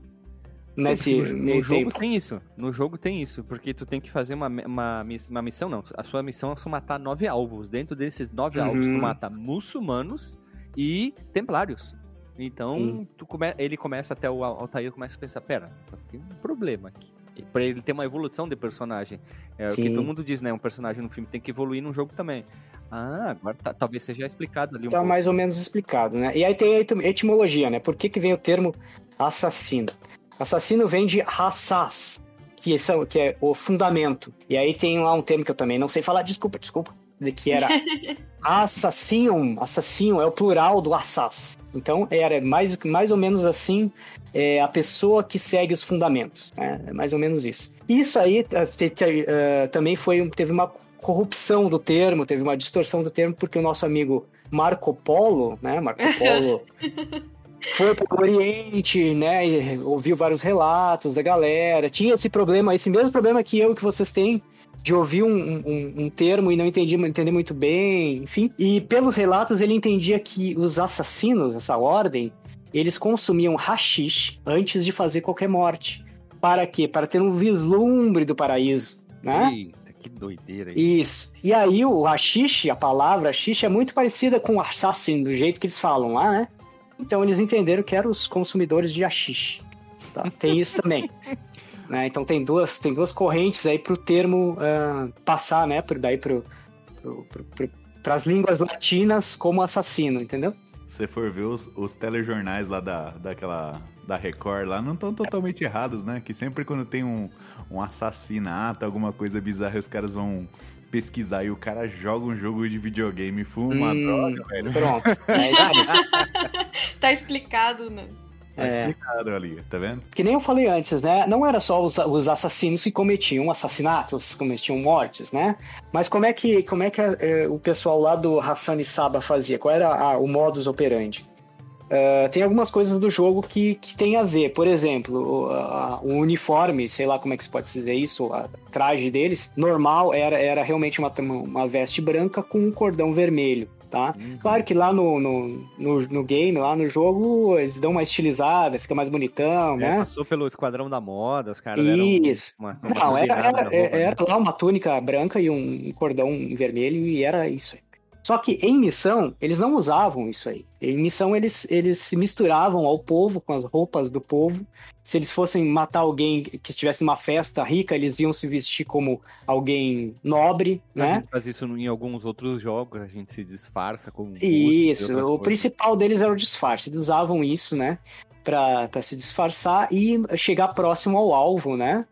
Nesse no, no jogo tem isso. No jogo tem isso, porque tu tem que fazer uma, uma, uma missão, não. A sua missão é matar nove alvos. Dentro desses nove uhum. alvos, tu mata muçulmanos e templários. Então, tu come... ele começa até o Altair começa a pensar, pera, tem um problema aqui para ele ter uma evolução de personagem. É Sim. o que todo mundo diz, né? Um personagem no filme tem que evoluir no jogo também. Ah, agora tá, talvez seja explicado ali um Tá pouco. mais ou menos explicado, né? E aí tem a etimologia, né? Por que, que vem o termo assassino? Assassino vem de raças, que, é, que é o fundamento. E aí tem lá um termo que eu também não sei falar, desculpa, desculpa, que era assassino, assassino é o plural do assas. Então era mais, mais ou menos assim é a pessoa que segue os fundamentos. Né? É mais ou menos isso. Isso aí uh, também foi, teve uma corrupção do termo, teve uma distorção do termo, porque o nosso amigo Marco Polo, né? Marco *laughs* Polo foi para o Oriente, né? E ouviu vários relatos da galera. Tinha esse problema, esse mesmo problema que eu que vocês têm de ouvir um, um, um, termo e não entendi, entender muito bem, enfim. E pelos relatos ele entendia que os assassinos, essa ordem, eles consumiam hashish antes de fazer qualquer morte, para quê? Para ter um vislumbre do paraíso, né? Eita, que doideira aí. Isso. E aí o hashish, a palavra hashish é muito parecida com assassin, do jeito que eles falam lá, né? Então eles entenderam que eram os consumidores de hashish. Tá? Tem isso também. *laughs* né? Então tem duas, tem duas correntes aí pro termo ah, passar, né? Por, daí pro, pro, pro, pro, pras línguas latinas como assassino, entendeu? Se você for ver os, os telejornais lá da, daquela, da Record lá, não estão totalmente errados, né? Que sempre quando tem um, um assassinato, alguma coisa bizarra, os caras vão pesquisar e o cara joga um jogo de videogame, fuma uma Hum, droga, velho. Pronto. *laughs* É. Tá explicado, né? Tá É. explicado ali, tá vendo? Que nem eu falei antes, né? Não era só os, os assassinos que cometiam assassinatos, cometiam mortes, né? Mas como é que, como é que eh, o pessoal lá do Hassan e Saba fazia? Qual era a- o modus operandi? Ah, tem algumas coisas do jogo que, que tem a ver. Por exemplo, o uniforme, sei lá como é que se pode dizer isso, o traje deles, normal era, era realmente uma, uma veste branca com um cordão vermelho, tá? Uhum. Claro que lá no, no, no, no game, lá no jogo, eles dão uma estilizada, fica mais bonitão, É, né? Passou pelo Esquadrão da Moda, os caras Isso. uma, uma Não, era, era, roupa, né? era lá uma túnica branca e um cordão vermelho e era isso aí. Só que em missão, eles não usavam isso aí. Em missão, eles, eles se misturavam ao povo, com as roupas do povo. Se eles fossem matar alguém que estivesse numa festa rica, eles iam se vestir como alguém nobre, A né? gente faz isso em alguns outros jogos, a gente se disfarça com bustos e Isso, o coisas. principal deles era o disfarce. Eles usavam isso, né, pra, pra se disfarçar e chegar próximo ao alvo, né,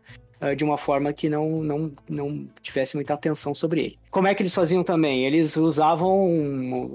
de uma forma que não, não, não tivesse muita atenção sobre ele. Como é que eles faziam também? Eles usavam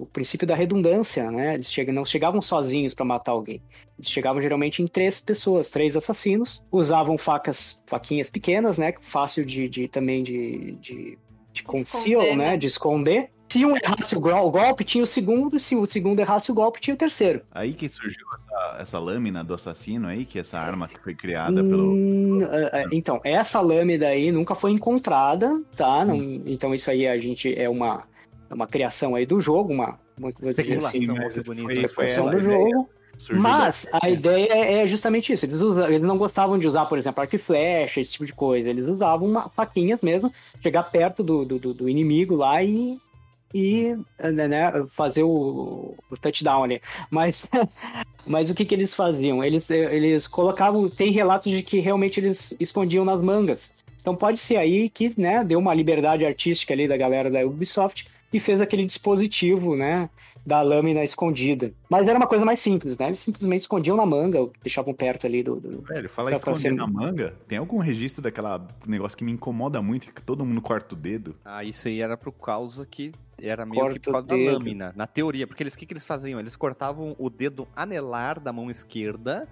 o princípio da redundância, né, eles não chegavam sozinhos pra matar alguém. Eles chegavam geralmente em três pessoas, três assassinos, usavam facas, faquinhas pequenas, né, fácil de, de também de, de, de conceal, Esconder, né, né? de esconder. Se um errasse o gol- o golpe, tinha o segundo, e se o segundo errasse o golpe, tinha o terceiro. Aí que surgiu essa, essa lâmina do assassino aí, que é essa arma que foi criada pelo. Hum, é, é, então, essa lâmina aí nunca foi encontrada, tá? Não- Hum. então isso aí a gente é uma, é uma criação aí do jogo, uma, uma dizer Especulação, assim, bonita. foi- foi do a ideia. jogo. Mas da- a ideia é, justamente isso. Eles, usa- eles não gostavam de usar, por exemplo, arco e flecha, esse tipo de coisa. Eles usavam uma, faquinhas mesmo, chegar perto do, do, do- do inimigo lá e, e né, né, fazer o, o touchdown ali. Mas, *laughs* mas o que, que eles faziam? Eles, eles colocavam. Tem relatos de que realmente eles escondiam nas mangas. Então pode ser aí que né, deu uma liberdade artística ali da galera da Ubisoft e fez aquele dispositivo, né? Da lâmina escondida. Mas era uma coisa mais simples, né? Eles simplesmente escondiam na manga, deixavam perto ali do. do- Velho, fala esconder ser- na manga. Tem algum registro daquela negócio que me incomoda muito, que todo mundo corta o dedo? Ah, isso aí era por causa que era meio Corta que por causa da lâmina, na teoria, porque eles o que, que eles faziam? Eles cortavam o dedo anelar da mão esquerda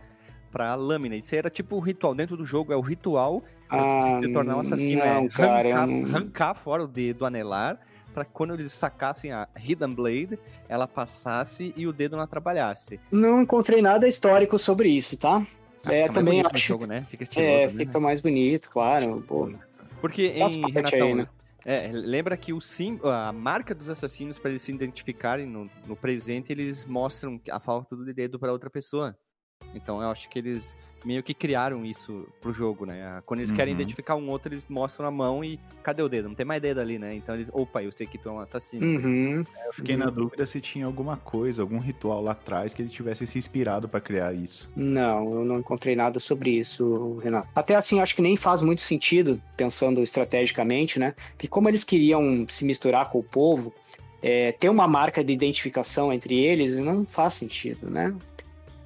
pra lâmina. Isso aí era tipo o ritual dentro do jogo, é o ritual de se tornar um assassino, Ah, não, é cara, eu arrancar, arrancar fora o dedo anelar pra quando eles sacassem a Hidden Blade, ela passasse e o dedo não atrapalhasse. Não encontrei nada histórico sobre isso, tá? Ah, É, também acho- jogo, né? Fica estiloso, É, fica mais bonito, claro. Pô, Porque em Renatão, aí, né? é, lembra que o sim, a marca dos assassinos para eles se identificarem no, no presente, eles mostram a falta do dedo para outra pessoa. Então eu acho que eles meio que criaram isso pro jogo, né? Quando eles querem Uhum. identificar um outro, eles mostram a mão e cadê o dedo? Não tem mais dedo ali, né? Então eles, opa, eu sei que tu é um assassino. Uhum. Eu fiquei na dúvida se tinha alguma coisa, algum ritual lá atrás que ele tivesse se inspirado pra criar isso. Não, eu não encontrei nada sobre isso, Renato. Até assim, acho que nem faz muito sentido, pensando estrategicamente, né? Que como eles queriam se misturar com o povo, é, ter uma marca de identificação entre eles não faz sentido, né?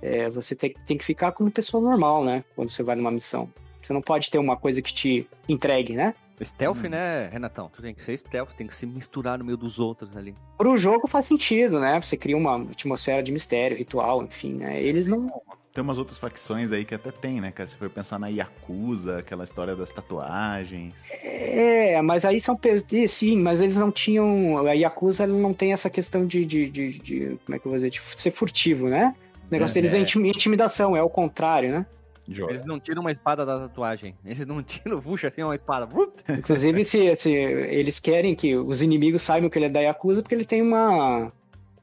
É, você tem, tem que ficar como pessoa normal, né? Quando você vai numa missão. Você não pode ter uma coisa que te entregue, né? Stealth, Hum. né, Renatão? Tu tem que ser stealth, tem que se misturar no meio dos outros ali. Pro jogo faz sentido, né? Você cria uma atmosfera de mistério, ritual, enfim, né? Eles não. Tem umas outras facções aí que até tem, né, cara? Se for pensar na Yakuza, aquela história das tatuagens. É, mas aí são. Sim, mas eles não tinham. A Yakuza não tem essa questão de, de, de- de- Como é que eu vou dizer? De ser furtivo, né? O negócio É, deles é, é. intimi- intimidação, é o contrário, né? Joia. Eles não tiram uma espada da tatuagem. Eles não tiram, *laughs* puxa assim uma espada. Inclusive, se, se eles querem que os inimigos saibam que ele é da Yakuza, porque ele tem uma.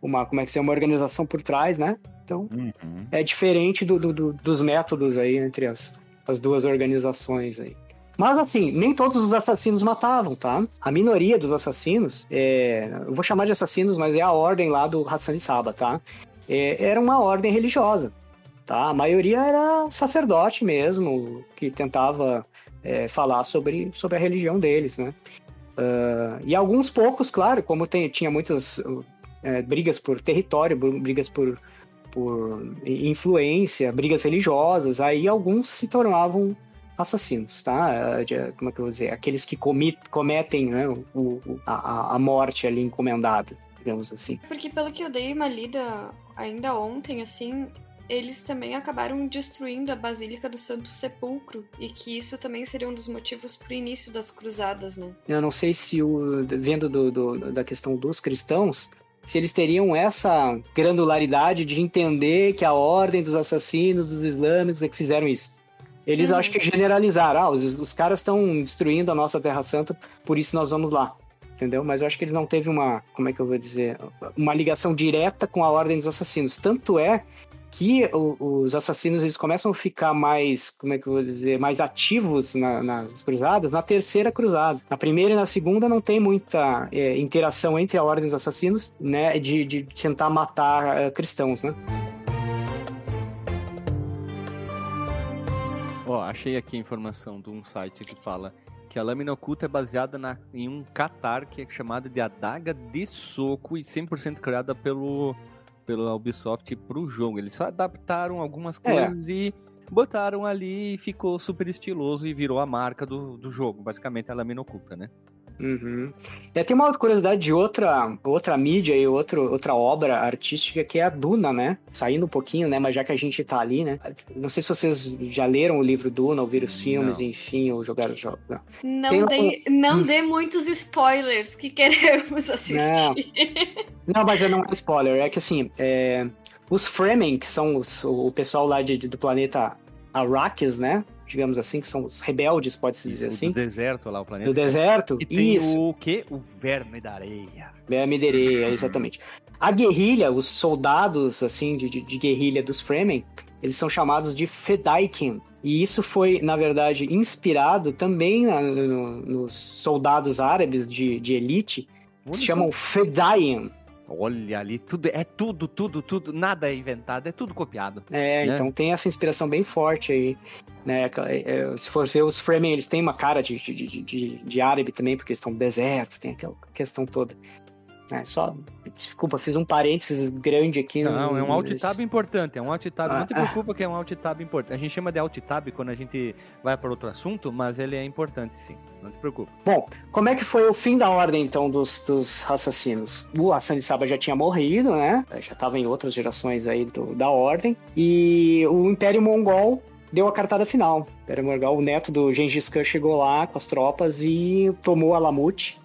Uma, como é que se uma organização por trás, né? Então, Uhum. é diferente do, do- do- dos métodos aí entre as as duas organizações aí. Mas assim, nem todos os assassinos matavam, tá? A minoria dos assassinos, é, eu vou chamar de assassinos, mas é a ordem lá do Hassan Saba, tá? É, era uma ordem religiosa, tá? A maioria era sacerdote mesmo, que tentava é, falar sobre, sobre a religião deles, né? Uh, e alguns poucos, claro, como tem, tinha muitas é, brigas por território, brigas por, por influência, brigas religiosas, aí alguns se tornavam assassinos, tá? De, como é que eu vou dizer? Aqueles que comit, cometem né, o, a, a morte ali encomendada, digamos assim. Porque pelo que eu dei uma lida ainda ontem, assim, eles também acabaram destruindo a Basílica do Santo Sepulcro e que isso também seria um dos motivos para o início das cruzadas, né? Eu não sei se o vendo do, do, da questão dos cristãos, se eles teriam essa granularidade de entender que a ordem dos assassinos dos islâmicos é que fizeram isso. Eles uhum. acho que generalizaram, ah, os, os caras estão destruindo a nossa Terra Santa, por isso nós vamos lá. Entendeu? Mas eu acho que eles não teve uma, como é que eu vou dizer, uma ligação direta com a ordem dos assassinos. Tanto é que o, os assassinos eles começam a ficar mais, como é que eu vou dizer, mais ativos na, nas cruzadas na terceira cruzada. Na primeira e na segunda não tem muita é, interação entre a ordem dos assassinos, né, de, de tentar matar é, cristãos, né? Ó, oh, achei aqui a informação de um site que fala que a lâmina oculta é baseada na, em um catar que é chamado de adaga de soco e 100% criada pelo pela Ubisoft pro jogo. Eles só adaptaram algumas é. coisas é. e botaram ali e ficou super estiloso e virou a marca do, do jogo. Basicamente a lâmina oculta, né? Uhum. E tem uma outra curiosidade de outra, outra mídia e outro, outra obra artística que é a Duna, né? Saindo um pouquinho, né? Mas já que a gente tá ali, né? Não sei se vocês já leram o livro Duna, ouviram os filmes, não. enfim, ou jogaram os jogos. Não, não, dê, não dê muitos spoilers que *laughs* queremos assistir. Não, não mas não é spoiler. É que assim, é... os Fremen, que são os, o pessoal lá de, do planeta Arrakis, né? Digamos assim, que são os rebeldes, pode-se dizer assim. Do deserto lá, o planeta. Do deserto, e tem isso. o quê? O verme da areia. Verme da areia, exatamente. A guerrilha, os soldados, assim, de, de, guerrilha dos Fremen, eles são chamados de Fedaikin. E isso foi, na verdade, inspirado também na, no, nos soldados árabes de, de elite, que se chamam Fedayim. Olha ali, tudo é tudo, tudo, tudo, nada é inventado, é tudo copiado. É, né? então tem essa inspiração bem forte aí. Né? É, é, se for ver os Fremen, eles têm uma cara de, de, de, de, de árabe também, porque eles estão no deserto, tem aquela questão toda. É, só, desculpa, fiz um parênteses grande aqui. Não, no, é um alt tab importante, é um alt tab, ah, não te ah. preocupa ah. que é um alt tab importante. A gente chama de alt tab quando a gente vai para outro assunto, mas ele é importante sim, não te preocupa. Bom, como é que foi o fim da ordem então dos, dos assassinos? O Hassan de Saba já tinha morrido, né? Já estava em outras gerações aí do, da ordem. E o Império Mongol deu a cartada final. Império Mongol, o neto do Gengis Khan chegou lá com as tropas e tomou Alamut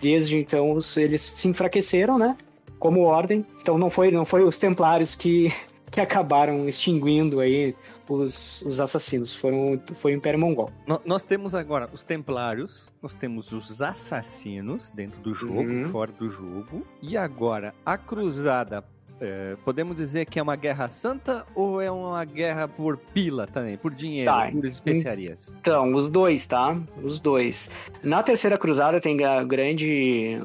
desde então eles se enfraqueceram, né? Como ordem. Então não foi, não foi os templários que, *laughs* que acabaram extinguindo aí os, os assassinos. Foram, foi o Império Mongol. nós temos agora os templários, nós temos os assassinos dentro do jogo, uhum. fora do jogo. E agora a cruzada é, podemos dizer que é uma guerra santa ou é uma guerra por pila também, por dinheiro, tá. por especiarias? Então, os dois, tá? Os dois. Na Terceira Cruzada tem a grande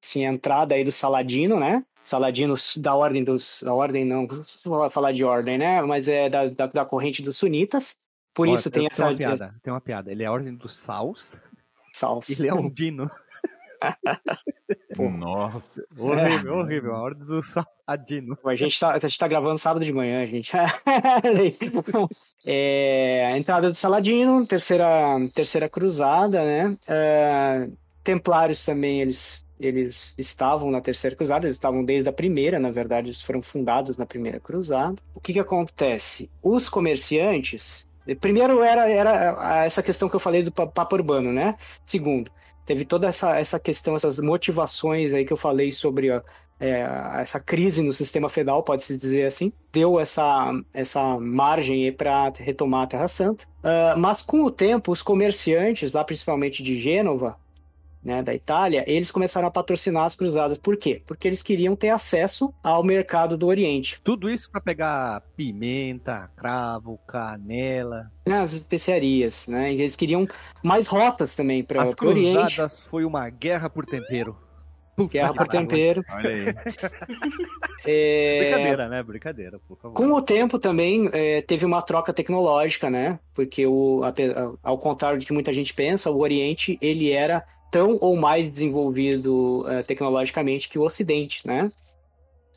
assim, entrada aí do Saladino, né? Saladinos da ordem dos. Da ordem, não, não vou falar de ordem, né? Mas é da, da, da corrente dos sunitas. Por Olha, isso tem, tem essa. Uma piada, tem uma piada. Ele é a ordem dos Saus. Saus. *laughs* Ele é um dino. *laughs* Nossa. Horrível, horrível. A ordem do Saladino. A gente, tá, a gente tá gravando sábado de manhã, gente. *laughs* é, a entrada do Saladino, terceira, terceira cruzada, né? É, Templários também, eles, eles estavam na terceira cruzada, eles estavam desde a primeira, na verdade, eles foram fundados na primeira cruzada. O que que acontece? Os comerciantes, primeiro era, era essa questão que eu falei do papo urbano, né? Segundo, teve toda essa, essa questão, essas motivações aí que eu falei sobre é, essa crise no sistema federal, pode-se dizer assim, deu essa, essa margem para retomar a Terra Santa. Uh, mas com o tempo, os comerciantes, lá principalmente de Gênova, né, da Itália, eles começaram a patrocinar as cruzadas. Por quê? Porque eles queriam ter acesso ao mercado do Oriente. Tudo isso para pegar pimenta, cravo, canela. Né, as especiarias, né? Eles queriam mais rotas também para As o Oriente. cruzadas foi uma guerra por tempero. Puta Guerra por tempero. Olha aí. *laughs* É, Brincadeira, né? Brincadeira, por favor. Com o tempo também é, teve uma troca tecnológica, né? Porque o, ao contrário do que muita gente pensa, o Oriente ele era tão ou mais desenvolvido eh, tecnologicamente que o Ocidente, né?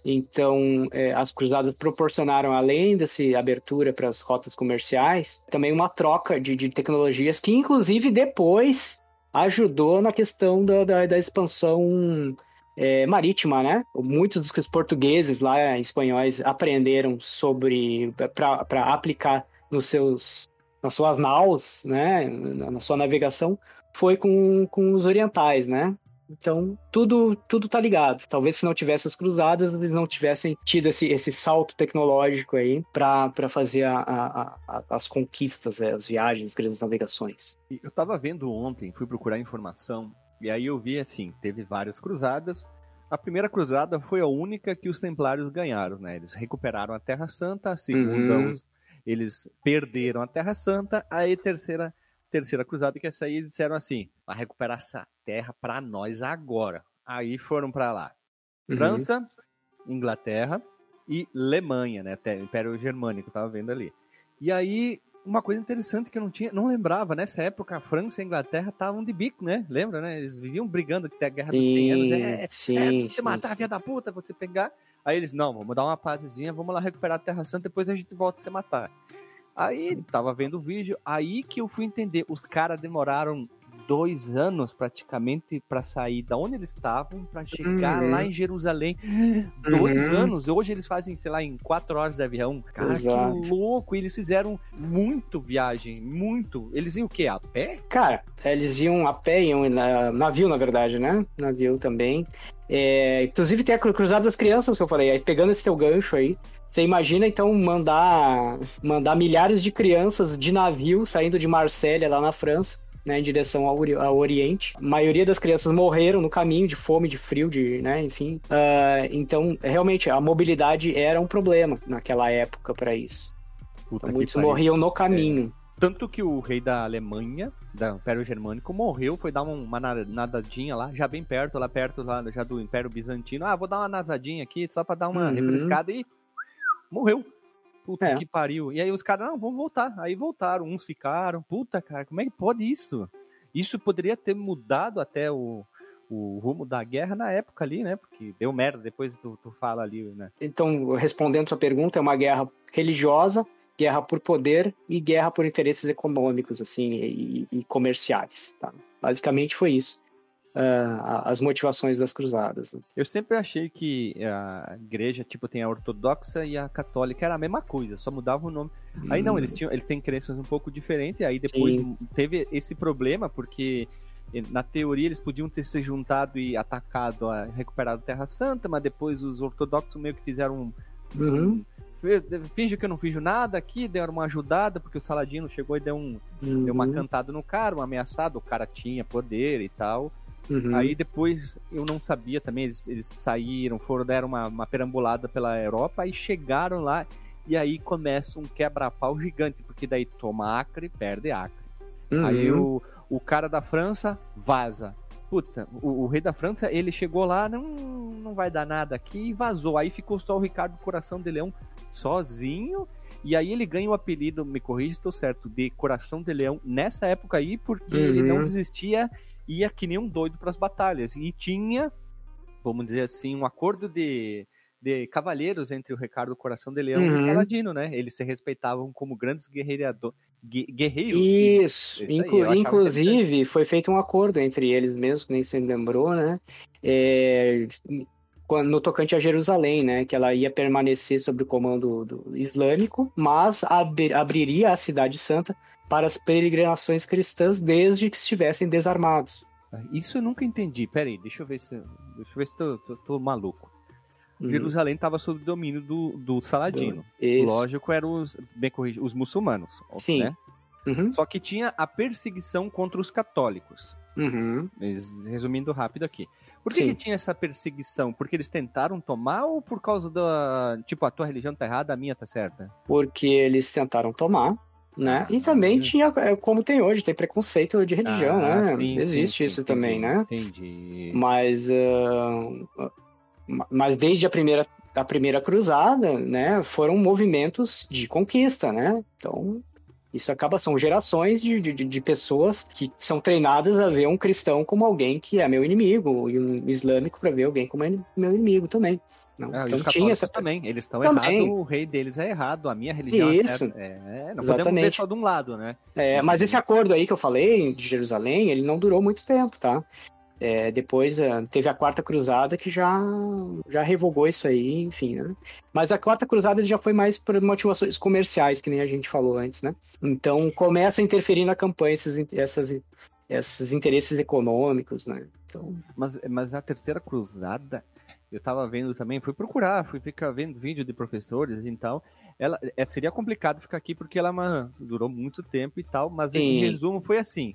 Então, eh, as cruzadas proporcionaram, além dessa abertura para as rotas comerciais, também uma troca de, de tecnologias que, inclusive, depois ajudou na questão da, da, da expansão eh, marítima, né? Muitos dos que os portugueses lá, espanhóis, aprenderam sobre para aplicar nos seus nas suas naus, né? Na, na sua navegação, foi com, com os orientais, né? Então, tudo tudo tá ligado. Talvez se não tivesse as cruzadas, eles não tivessem tido esse, esse salto tecnológico aí para fazer a, a- a- as conquistas, é, as viagens, as grandes navegações. Eu tava vendo ontem, fui procurar informação, e aí eu vi assim, teve várias cruzadas. A primeira cruzada foi a única que os templários ganharam, né? Eles recuperaram a Terra Santa, a segunda Uhum. os- eles perderam a Terra Santa, aí a terceira terceira cruzada que essa aí eles disseram assim, vai recuperar essa terra pra nós agora. Aí foram pra lá. Uhum. França, Inglaterra e Alemanha, né? Até Império Germânico, tava vendo ali. E aí, uma coisa interessante que eu não tinha, não lembrava, nessa época a França e a Inglaterra estavam de bico, né? Lembra, né? Eles viviam brigando que tem a guerra dos 100 anos. É, sim, é, sim, você matar a sim. via da puta, você pegar. Aí eles, não, vamos dar uma pazezinha, vamos lá recuperar a Terra Santa, depois a gente volta a se matar. Aí, tava vendo o vídeo, aí que eu fui entender, os caras demoraram dois anos praticamente pra sair da onde eles estavam pra chegar Uhum. lá em Jerusalém. Dois Uhum. anos, hoje eles fazem, sei lá, em quatro horas de avião. Cara, Exato. que louco! Eles fizeram muito viagem, muito. Eles iam o quê? A pé? Cara, eles iam a pé, iam na, navio, na verdade, né? Navio também. É, inclusive tem a cru- Cruzada das Crianças que eu falei, aí pegando esse teu gancho aí, você imagina então mandar, mandar milhares de crianças de navio saindo de Marsella, lá na França, né, em direção ao, ao Oriente. A maioria das crianças morreram no caminho de fome, de frio, de, né, enfim. Ah, então, realmente, a mobilidade era um problema naquela época para isso. Então, muitos pariu. morriam no caminho. Tanto que o rei da Alemanha, da Império Germânico, morreu, foi dar uma na- nadadinha lá, já bem perto, lá perto lá, já do Império Bizantino. Ah, vou dar uma nadadinha aqui, só pra dar uma Uhum. refrescada e morreu. Puta É. que pariu. E aí os caras, não, vamos voltar. Aí voltaram, uns ficaram. Puta, cara, como é que pode isso? Isso poderia ter mudado até o, o rumo da guerra na época ali, né? Porque deu merda, depois tu, tu fala ali, né? Então, respondendo sua pergunta, é uma guerra religiosa, guerra por poder e guerra por interesses econômicos, assim, e, e comerciais. Tá? Basicamente foi isso. Ah, as motivações das cruzadas. né? Eu sempre achei que a igreja, tipo, tem a ortodoxa e a católica, era a mesma coisa, só mudava o nome. Aí não, eles tinham, eles têm crenças um pouco diferentes, aí depois Sim. teve esse problema, porque eh, na teoria eles podiam ter se juntado e atacado, a, recuperado a Terra Santa, mas depois os ortodoxos meio que fizeram um. Uhum. Finge que eu não fiz nada aqui, deram uma ajudada, porque o Saladino chegou e deu, um, deu uma Uhum. cantada no cara, uma ameaçada, o cara tinha poder e tal. Uhum. Aí depois eu não sabia também, eles, eles saíram, foram, deram uma, uma perambulada pela Europa, aí chegaram lá e aí começa um quebra-pau gigante, porque daí toma Acre, perde Acre. Uhum. Aí o, o cara da França vaza. Puta, o, o rei da França, ele chegou lá, não, não vai dar nada aqui e vazou. Aí ficou só o Ricardo Coração de Leão sozinho. E aí ele ganha o apelido, me corrija se estou certo, de Coração de Leão nessa época aí, porque ele não Uhum. desistia, ia que nem um doido para as batalhas. E tinha, vamos dizer assim, um acordo de, de cavalheiros entre o Ricardo Coração de Leão e Uhum. o Saladino, né? Eles se respeitavam como grandes guerreado- gue- guerreiros. e- Isso. Isso aí, Inclu- achava inclusive, foi feito um acordo entre eles mesmos, nem se lembrou, né? É, quando- no tocante a Jerusalém, né? Que ela ia permanecer sob o comando do islâmico, mas ab- abriria a Cidade Santa para as peregrinações cristãs desde que estivessem desarmados. Isso eu nunca entendi. Pera aí, deixa eu ver se, deixa eu ver se tô, tô- tô maluco. Uhum. Jerusalém estava sob o domínio do, do Saladino. Isso. Lógico, eram os, bem corrigido, os muçulmanos. Sim. Né? Uhum, Só que tinha a perseguição contra os católicos. uhum. Resumindo rápido aqui. Por que, que tinha essa perseguição? Porque eles tentaram tomar ou por causa da. Tipo, a tua religião tá errada, a minha tá certa? Porque eles tentaram tomar, né? E também Uhum. tinha, é, como tem hoje, tem preconceito de religião, Ah, né? sim, Existe sim, sim, isso entendi, também, né? Entendi. Mas, ma- mas desde a primeira, a primeira cruzada, né, foram movimentos de conquista, né? Então, isso acaba, são gerações de, de, de pessoas que são treinadas a ver um cristão como alguém que é meu inimigo, e um islâmico para ver alguém como é meu inimigo também. Não, Ah, então tinha essa... também, eles estão errados, o rei deles é errado, a minha religião é Isso. certa. É, não podemos ver Exatamente. só de um lado, né? É, mas esse acordo aí que eu falei, de Jerusalém, ele não durou muito tempo, tá? É, depois ah, teve a Quarta Cruzada que já, já revogou isso aí, enfim, né? Mas a Quarta Cruzada já foi mais por motivações comerciais, que nem a gente falou antes, né? Então começa a interferir na campanha esses, essas, esses interesses econômicos, né? Então, Mas, mas a terceira cruzada, eu tava vendo também, fui procurar, fui ficar vendo vídeo de professores e tal. Ela, é, seria complicado ficar aqui porque ela é uma- durou muito tempo e tal, mas em Sim. resumo foi assim.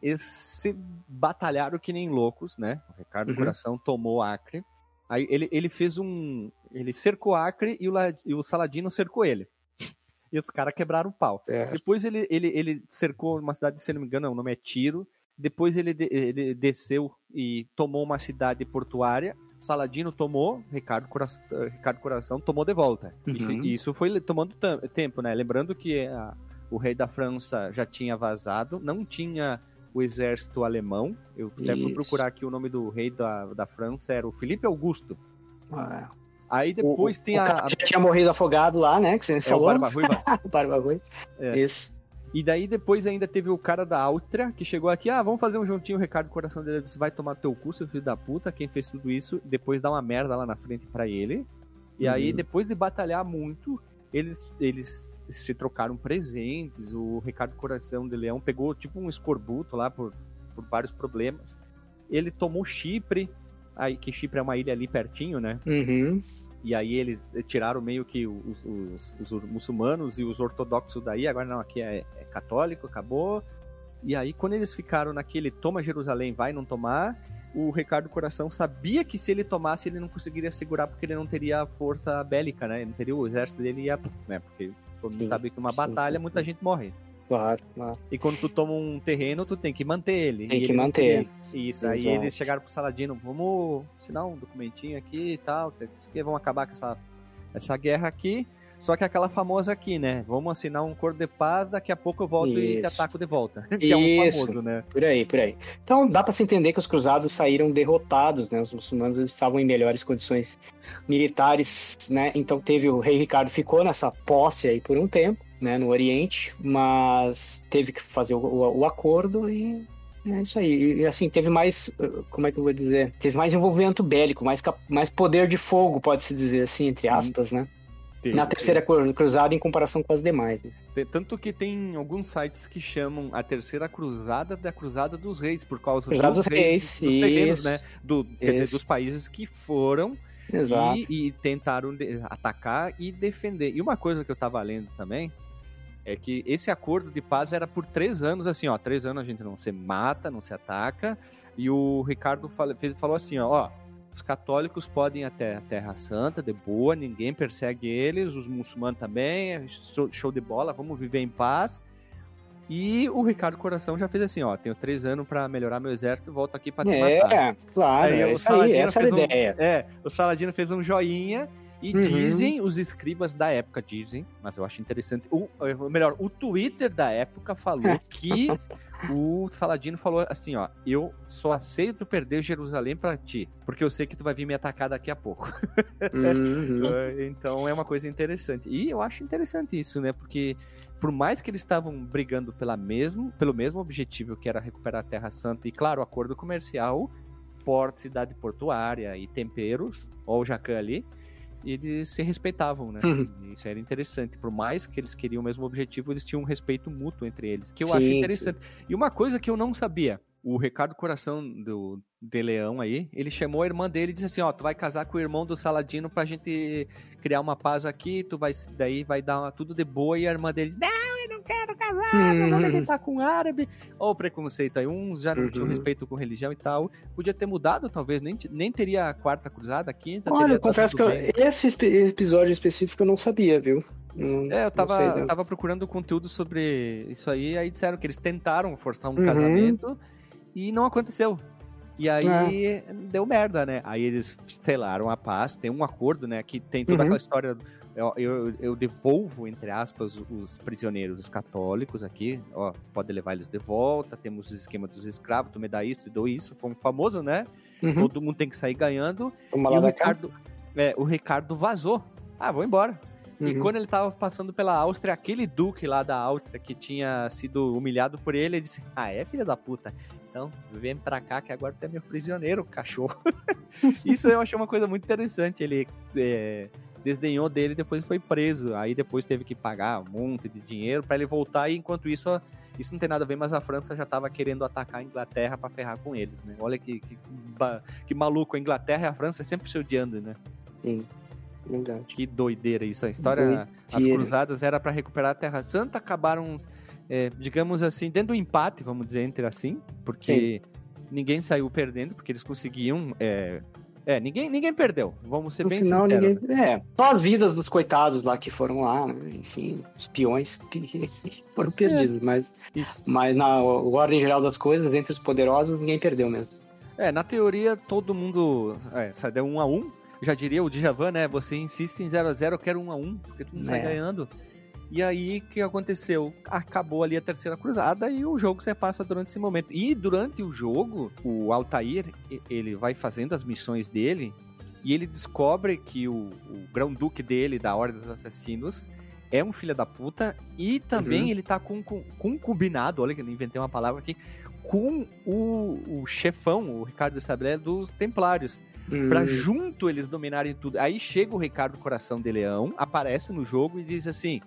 Eles se batalharam que nem loucos, né? O Ricardo Uhum. Coração tomou Acre. Aí ele, ele fez um. Ele cercou Acre e o, e o Saladino cercou ele. *laughs* E os caras quebraram o pau. é, Depois ele, ele, ele cercou uma cidade, se não me engano, o nome é Tiro. Depois ele, ele desceu e tomou uma cidade portuária. Saladino tomou, Ricardo Coração, Ricardo Coração tomou de volta. E Uhum. E isso foi tomando tempo, né? Lembrando que a- o rei da França já tinha vazado, não tinha o exército alemão. Eu até fui procurar aqui o nome do rei da, da França, era o Felipe Augusto. é. Aí depois o, tem o a. cara já tinha morrido afogado lá, né? Que você é o falou. Barba Ruiva. *laughs* o Barba Ruiva. É. Isso. E daí depois ainda teve o cara da Áustria que chegou aqui, ah, vamos fazer um juntinho, o Ricardo Coração dele disse, vai tomar teu cu, seu filho da puta, quem fez tudo isso, depois dá uma merda lá na frente pra ele. E aí, Uhum. depois de batalhar muito, eles, eles se trocaram presentes, o Ricardo Coração de Leão pegou tipo um escorbuto lá por, por vários problemas. Ele tomou Chipre, aí que Chipre é uma ilha ali pertinho, né? Uhum. E aí eles tiraram meio que os, os- os muçulmanos e os ortodoxos daí, agora não, aqui é, é católico, acabou. E aí quando eles ficaram naquele toma Jerusalém, vai não tomar, o Ricardo Coração sabia que se ele tomasse ele não conseguiria segurar porque ele não teria força bélica, né? Ele não teria o exército dele ia, né? Porque todo mundo sabe que uma sim, batalha sim, muita sim. gente morre. Claro, claro. E quando tu toma um terreno, tu tem que manter ele. Tem que ele manter. queria Isso, aí Exato. eles chegaram pro Saladino, vamos assinar um documentinho aqui e tal, vamos acabar com essa, essa guerra aqui. Só que aquela famosa aqui, né? Vamos assinar um acordo de paz, daqui a pouco eu volto e te Isso. ataco de volta. *laughs* que é um Isso. famoso, né? Por aí, por aí. Então dá para se entender que os cruzados saíram derrotados, né? Os muçulmanos estavam em melhores condições militares, né? Então teve o rei Ricardo ficou nessa posse aí por um tempo, né? No Oriente, mas teve que fazer o, o- o acordo e é isso aí. E assim teve mais, uh, como é que eu vou dizer? Teve mais envolvimento bélico, mais mais poder de fogo, pode se dizer assim, entre aspas, né? Na terceira cru- cruzada em comparação com as demais. Né? Tanto que tem alguns sites que chamam a terceira cruzada da cruzada dos reis, por causa Cruzada dos dos reis, reis, dos terrenos, né? Do, quer dizer, dos países que foram. E, e tentaram atacar e defender. E uma coisa que eu tava lendo também é que esse acordo de paz era por três anos, assim, ó, três anos a gente não se mata, não se ataca. E o Ricardo fala- fez, falou assim, ó, ó, os católicos podem ir até a Terra Santa, de boa, ninguém persegue eles, os muçulmanos também, é show de bola, vamos viver em paz. E o Ricardo Coração já fez assim, ó, tenho três anos pra melhorar meu exército, volto aqui pra te matar. É, claro, Aí é aí, essa era a fez um- ideia. É, o Saladino fez um joinha e Uhum. dizem os escribas da época, dizem, mas eu acho interessante. O, ou melhor, o Twitter da época falou *laughs* que o Saladino falou assim, ó, eu só aceito perder Jerusalém pra ti, porque eu sei que tu vai vir me atacar daqui a pouco. Uhum. *laughs* É, Então é uma coisa interessante. E eu acho interessante isso, né? Porque por mais que eles estavam brigando pela mesmo, pelo mesmo objetivo que era recuperar a Terra Santa e, claro, acordo comercial, porto, cidade portuária e temperos, ó o Jacan ali, eles se respeitavam, né? Uhum. Isso era interessante. Por mais que eles queriam o mesmo objetivo, eles tinham um respeito mútuo entre eles, que eu Sim, acho sim. interessante. E uma coisa que eu não sabia, o Ricardo Coração do de Leão aí, ele chamou a irmã dele e disse assim, ó, tu vai casar com o irmão do Saladino pra gente criar uma paz aqui, tu vai daí vai dar uma- tudo de boa e a irmã dele eu não quero Uhum. olha quem tá com um árabe. Olha o preconceito aí, uns já não tinham Uhum. respeito com religião e tal. Podia ter mudado, talvez, nem, nem teria a quarta cruzada, a quinta. Olha, eu confesso que eu- esse episódio específico eu não sabia, viu? Não- É, eu tava, sei, tava procurando conteúdo sobre isso aí, aí disseram que eles tentaram forçar um Uhum. casamento e não aconteceu. E aí É. deu merda, né? Aí eles selaram a paz, tem um acordo, né? Que tem toda Uhum. aquela história. Eu, eu, eu devolvo, entre aspas, os prisioneiros os católicos aqui. Ó, pode levar eles de volta. Temos o esquema dos escravos, tu me dá isso, tu dou isso. Foi um famoso, né? Uhum. Todo mundo tem que sair ganhando. Toma e o. Ricardo, é, o Ricardo vazou. Ah, vou embora. E Uhum. quando ele tava passando pela Áustria, aquele duque lá da Áustria que tinha sido humilhado por ele, ele disse: Ah, é filha da puta. Então, vem pra cá que agora tu é meu prisioneiro, cachorro. *laughs* Isso eu achei uma coisa muito interessante. Ele é, desdenhou dele e depois foi preso. Aí depois teve que pagar um monte de dinheiro pra ele voltar. E enquanto isso, isso não tem nada a ver, mas a França já tava querendo atacar a Inglaterra pra ferrar com eles, né? Olha que, que, que maluco. A Inglaterra e a França sempre se odiando, né? Sim, verdade. Que doideira isso. A história, as Doideira. cruzadas era para recuperar a Terra Santa, acabaram, é, digamos assim, dentro do empate, vamos dizer, entre assim, porque ninguém saiu perdendo, porque eles conseguiam. É, é, ninguém, ninguém perdeu, vamos ser No bem final, sinceros. ninguém... É, só as vidas dos coitados lá que foram lá, né? enfim, os peões *laughs* foram perdidos, mas, Isso. mas na ordem geral das coisas, entre os poderosos, ninguém perdeu mesmo. É, na teoria, todo mundo. É, sai deu um a um. Já diria o Djavan, né? Você insiste em 0 a 0 eu quero um a um, porque todo mundo sai É. ganhando. E aí, o que aconteceu? Acabou ali a terceira cruzada e o jogo se passa durante esse momento. E durante o jogo, o Altair, ele vai fazendo as missões dele e ele descobre que o, o grão-duque dele, da Ordem dos Assassinos, é um filho da puta e também Uhum. ele tá com, com concubinado, olha que eu inventei uma palavra aqui, com o, o chefão, o Ricardo Sabré, dos Templários. Pra Hum, junto eles dominarem tudo. Aí chega o Ricardo Coração de Leão, aparece no jogo e diz assim: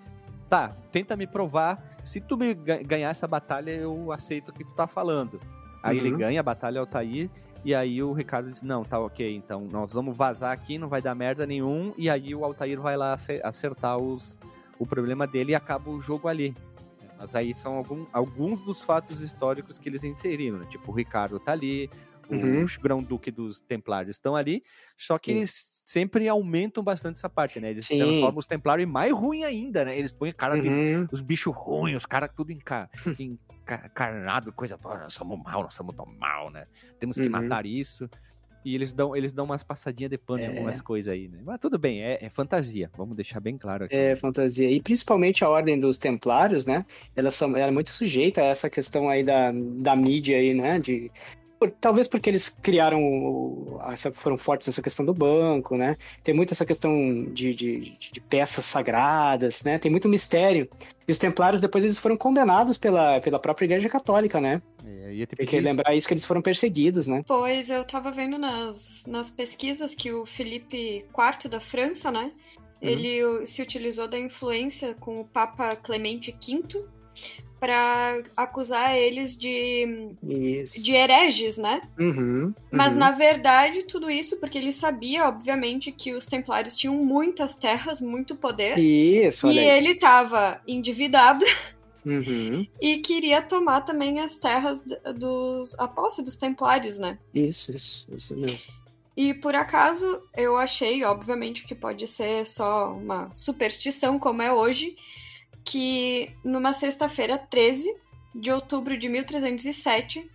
Tá, tenta me provar. Se tu me ga- ganhar essa batalha, eu aceito o que tu tá falando. Aí ele Uhum. ganha a batalha Altair. E aí o Ricardo diz: Não, tá ok, então nós vamos vazar aqui, não vai dar merda nenhum. E aí o Altair vai lá ace- acertar os, o problema dele e acaba o jogo ali. Mas aí são algum- alguns dos fatos históricos que eles inseriram, né? Tipo, o Ricardo tá ali, Uhum. os grão-duque dos templários estão ali, só que eles sempre aumentam bastante essa parte, né? Eles Sim. transformam os templários em mais ruim ainda, né? Eles põem cara de uhum. os bichos ruins, os caras tudo *laughs* enca- encarnado, coisa, pô, nós somos mal, nós somos tão mal, né? Temos que Uhum. matar isso. E eles dão, eles dão umas passadinhas de pano em É. algumas coisas aí, né? Mas tudo bem, é, é fantasia, vamos deixar bem claro aqui. É, fantasia. E principalmente a ordem dos templários, né? Ela, são, ela é muito sujeita a essa questão aí da, da mídia aí, né? De, por- talvez porque eles criaram, o- essa, foram fortes nessa questão do banco, né? Tem muito essa questão de, de, de- peças sagradas, né? Tem muito mistério. E os templários, depois, eles foram condenados pela, pela própria Igreja Católica, né? É, ia ter Tem que isso. lembrar isso que eles foram perseguidos, né? Pois eu tava vendo nas, nas pesquisas que o Felipe IV da França, né? Ele uh, se utilizou da influência com o Papa Clemente V para acusar eles de, Isso. de hereges, né? Uhum, Mas uhum. na verdade, tudo isso porque ele sabia, obviamente, que os templários tinham muitas terras, muito poder. Isso, E ele estava endividado *laughs* Uhum. e queria tomar também as terras dos a posse dos templários, né? Isso, isso, isso mesmo. E por acaso eu achei, obviamente, que pode ser só uma superstição como é hoje, que numa sexta-feira 13 de outubro de 1307,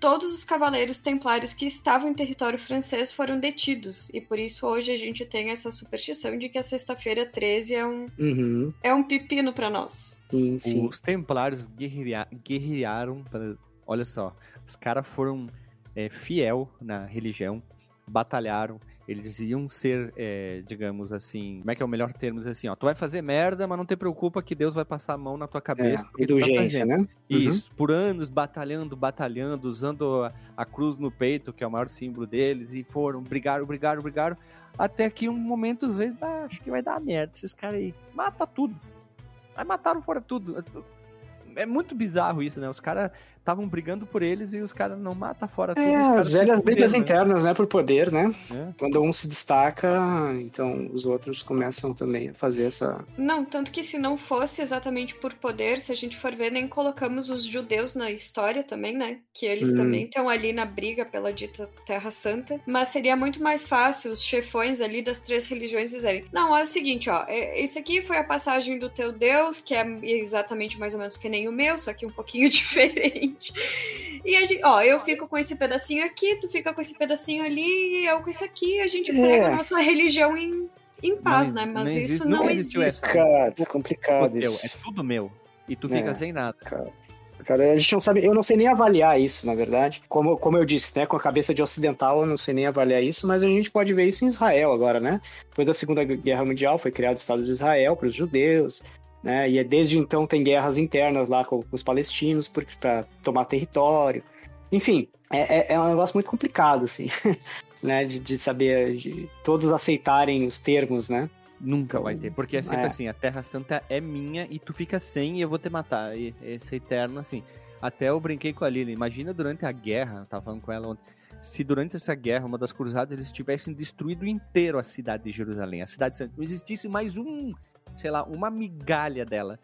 todos os cavaleiros templários que estavam em território francês foram detidos. E por isso hoje a gente tem essa superstição de que a sexta-feira 13 é um, Uhum. é um pepino para nós. Sim, sim. Os templários guerrilha- guerrearam. pra- Olha só, os caras foram é, fiel na religião, batalharam. Eles iam ser, é, digamos assim, como é que é o melhor termo? Dizer assim, ó, tu vai fazer merda, mas não te preocupa que Deus vai passar a mão na tua cabeça. É, tu tá indulgência, né? Isso, por anos batalhando, batalhando, usando a, a cruz no peito, que é o maior símbolo deles, e foram, brigaram, brigaram, brigaram, até que um momento veio, ah, acho que vai dar merda esses caras aí. Mata tudo. Aí mataram fora tudo. é muito bizarro isso, né? Os caras estavam brigando por eles e os caras não matam fora tudo. É, os caras as velhas brigas né? internas, né, por poder, né? É. Quando um se destaca, então os outros começam também a fazer essa. Não, tanto que se não fosse exatamente por poder, se a gente for ver, nem colocamos os judeus na história também, né? Que eles Hum. também estão ali na briga pela dita Terra Santa. Mas seria muito mais fácil os chefões ali das três religiões dizerem: Não, é o seguinte, ó, é- esse aqui foi a passagem do teu Deus, que é exatamente mais ou menos que nem o meu, só que um pouquinho *laughs* diferente. E a gente, ó, eu fico com esse pedacinho aqui, tu fica com esse pedacinho ali, e eu com esse aqui, a gente É. prega a nossa religião em, em paz, Não né? Mas não isso existe- não existe. essa. Cara, Pô, complicado teu, isso. é tudo meu. E tu É. fica sem nada. Cara, a gente não sabe, eu não sei nem avaliar isso, na verdade. Como, como eu disse, né, com a cabeça de ocidental, eu não sei nem avaliar isso, mas a gente pode ver isso em Israel agora, né? Depois da Segunda Guerra Mundial foi criado o Estado de Israel para os judeus, né? E é desde então tem guerras internas lá com, com os palestinos para tomar território. Enfim, é, é- é um negócio muito complicado, assim, *laughs* né? De, de saber, de todos aceitarem os termos, né? Nunca vai ter, porque é sempre É. assim, a Terra Santa é minha e tu fica sem e eu vou te matar. E esse é eterno, assim. Até eu brinquei com a Lili, imagina durante a guerra, eu tava falando com ela ontem, se durante essa guerra, uma das cruzadas, eles tivessem destruído inteiro a cidade de Jerusalém, a cidade santa, não existisse mais um, sei lá, uma migalha dela.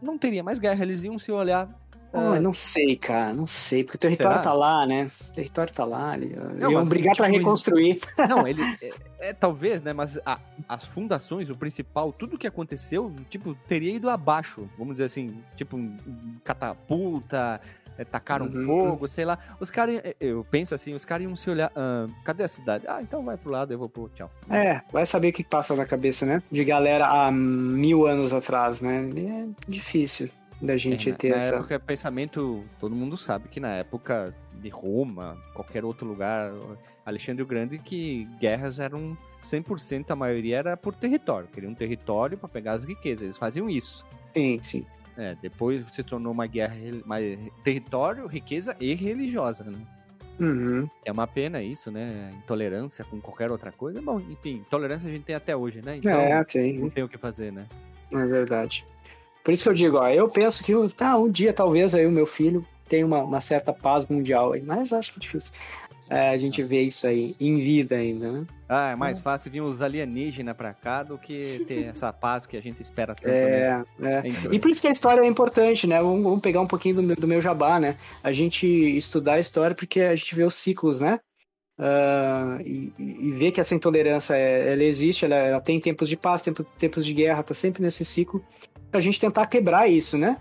Não teria mais guerra, eles iam se olhar. Ah, não sei, cara, não sei, porque o território Será? tá lá, né? O território tá lá, ali, Não, iam brigar pra tipo, reconstruir. *laughs* Não, ele. *laughs* É, é, talvez, né? Mas a- as fundações, o principal, tudo que aconteceu, tipo, teria ido abaixo. Vamos dizer assim, tipo, catapulta, é, tacaram Uhum. fogo, sei lá. Os caras, é, eu penso assim, os caras iam se olhar. ah, cadê a cidade? Ah, então vai pro lado, eu vou pro. Tchau. É, vai saber o que passa na cabeça, né? De galera há mil anos atrás, né? E É difícil da gente É, na, ter na essa. época, pensamento, todo mundo sabe que na época de Roma, qualquer outro lugar, Alexandre o Grande, que guerras eram 100%, a maioria era por território. Queriam um território para pegar as riquezas, eles faziam isso. Sim, sim. É, depois se tornou uma guerra mais território, riqueza e religiosa, né? Uhum. É uma pena isso, né? Intolerância com qualquer outra coisa. Bom, enfim, tolerância a gente tem até hoje, né? Então, É, tem, não tem o que fazer, né? é verdade. Por isso que eu digo, ó, eu penso que ah, um dia talvez aí o meu filho tenha uma, uma certa paz mundial aí, mas acho que é difícil. É, a gente vê isso aí em vida ainda, né? Ah, é mais fácil vir os alienígenas pra cá do que ter *laughs* essa paz que a gente espera tanto, né? É, é. E por isso que a história é importante, né? Vamos, vamos pegar um pouquinho do meu, do meu jabá, né? A gente estudar a história porque a gente vê os ciclos, né? Ah, e, e ver que essa intolerância é- ela existe, ela, ela tem tempos de paz, tempo- tempos de guerra, tá sempre nesse ciclo, pra gente tentar quebrar isso, né?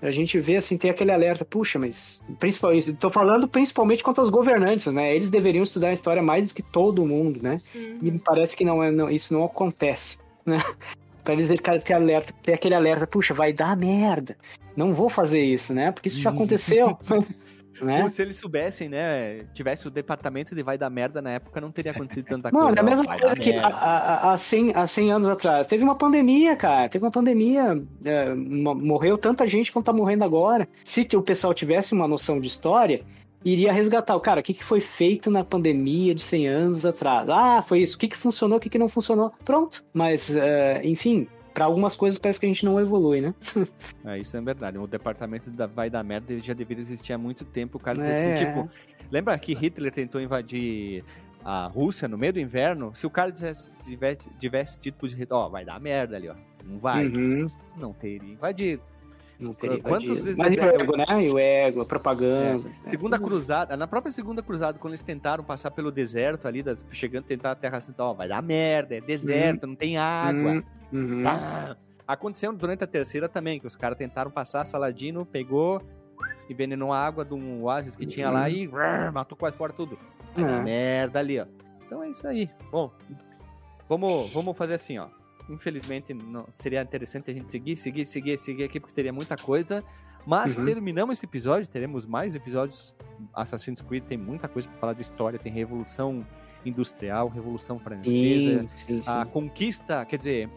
Pra gente ver, assim, ter aquele alerta, puxa, mas. Principalmente, tô falando principalmente quanto aos governantes, né? Eles deveriam estudar a história mais do que todo mundo, né? Uhum. E me parece que não é, não- isso não acontece, *laughs* né? Pra eles ter, ter, alerta, ter aquele alerta, puxa, vai dar merda. Não vou fazer isso, né? Porque isso já aconteceu. *laughs* né? Como se eles soubessem, né? Tivesse o departamento de vai dar merda na época, não teria acontecido tanta Mano, coisa. é a mesma coisa que há, há, há, 100, há 100 anos atrás. Teve uma pandemia, cara. Teve uma pandemia. é, mo- morreu tanta gente quanto tá morrendo agora. Se o pessoal tivesse uma noção de história, iria resgatar. O cara, o que, que foi feito na pandemia de 100 anos atrás? Ah, foi isso. O que, que funcionou, o que, que não funcionou? Pronto. Mas, é, enfim, para algumas coisas parece que a gente não evolui, né? *laughs* É, isso é verdade. O departamento da vai dar merda ele já deveria existir há muito tempo. O cara É. assim, tipo. Lembra que Hitler tentou invadir a Rússia no meio do inverno? Se o cara tivesse, tivesse, tivesse tipo de. Ó, vai dar merda ali, ó. Não vai. Uhum. Não teria invadido. Não teria Quantos invadido. Mas e o ego, né? E o ego, a propaganda. né? Segunda cruzada, na própria segunda cruzada, quando eles tentaram passar pelo deserto ali, das- chegando a tentar a Terra Santa, ó, vai dar merda, é deserto, não tem água. Hum, uhum. Pá. Aconteceu durante a terceira também, que os caras tentaram passar, Saladino pegou, envenenou a água de um oásis que tinha lá e rrr, matou quase fora tudo. Dar É. merda ali, ó. Então é isso aí. Bom, vamos, vamos fazer assim, ó. Infelizmente, não, seria interessante a gente seguir, seguir, seguir, seguir aqui, porque teria muita coisa. Mas Uhum. terminamos esse episódio, teremos mais episódios. Assassin's Creed tem muita coisa para falar de história, tem Revolução Industrial, Revolução Francesa, Sim, sim, sim. a conquista, quer dizer,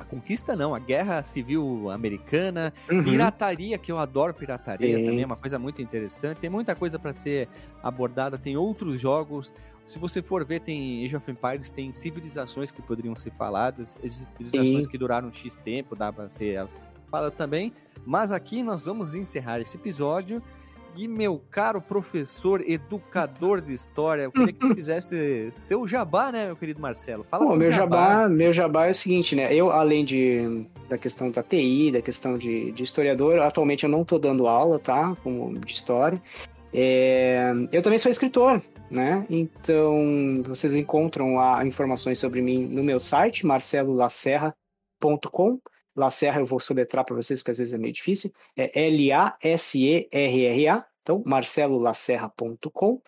a conquista não, a Guerra Civil Americana, Uhum. pirataria, que eu adoro pirataria Sim. também, é uma coisa muito interessante. Tem muita coisa para ser abordada, tem outros jogos. Se você for ver, tem Age of Empires, tem civilizações que poderiam ser faladas, civilizações Sim. que duraram X tempo, dá pra ser fala também. Mas aqui nós vamos encerrar esse episódio. E meu caro professor, educador de história, eu queria que tu *laughs* fizesse seu jabá, né, meu querido Marcelo? Fala Bom, do meu jabá, meu jabá é o seguinte, né? Eu, além de, da questão da TI, da questão de, de historiador, atualmente eu não estou dando aula, tá? Como de história. É, eu também sou escritor, né? Então, vocês encontram lá informações sobre mim no meu site, marcelolacerra.com. Lacerra eu vou soletrar para vocês, porque às vezes é meio difícil. É L-A-S-E-R-R-A. Então, marcelolacerra.com.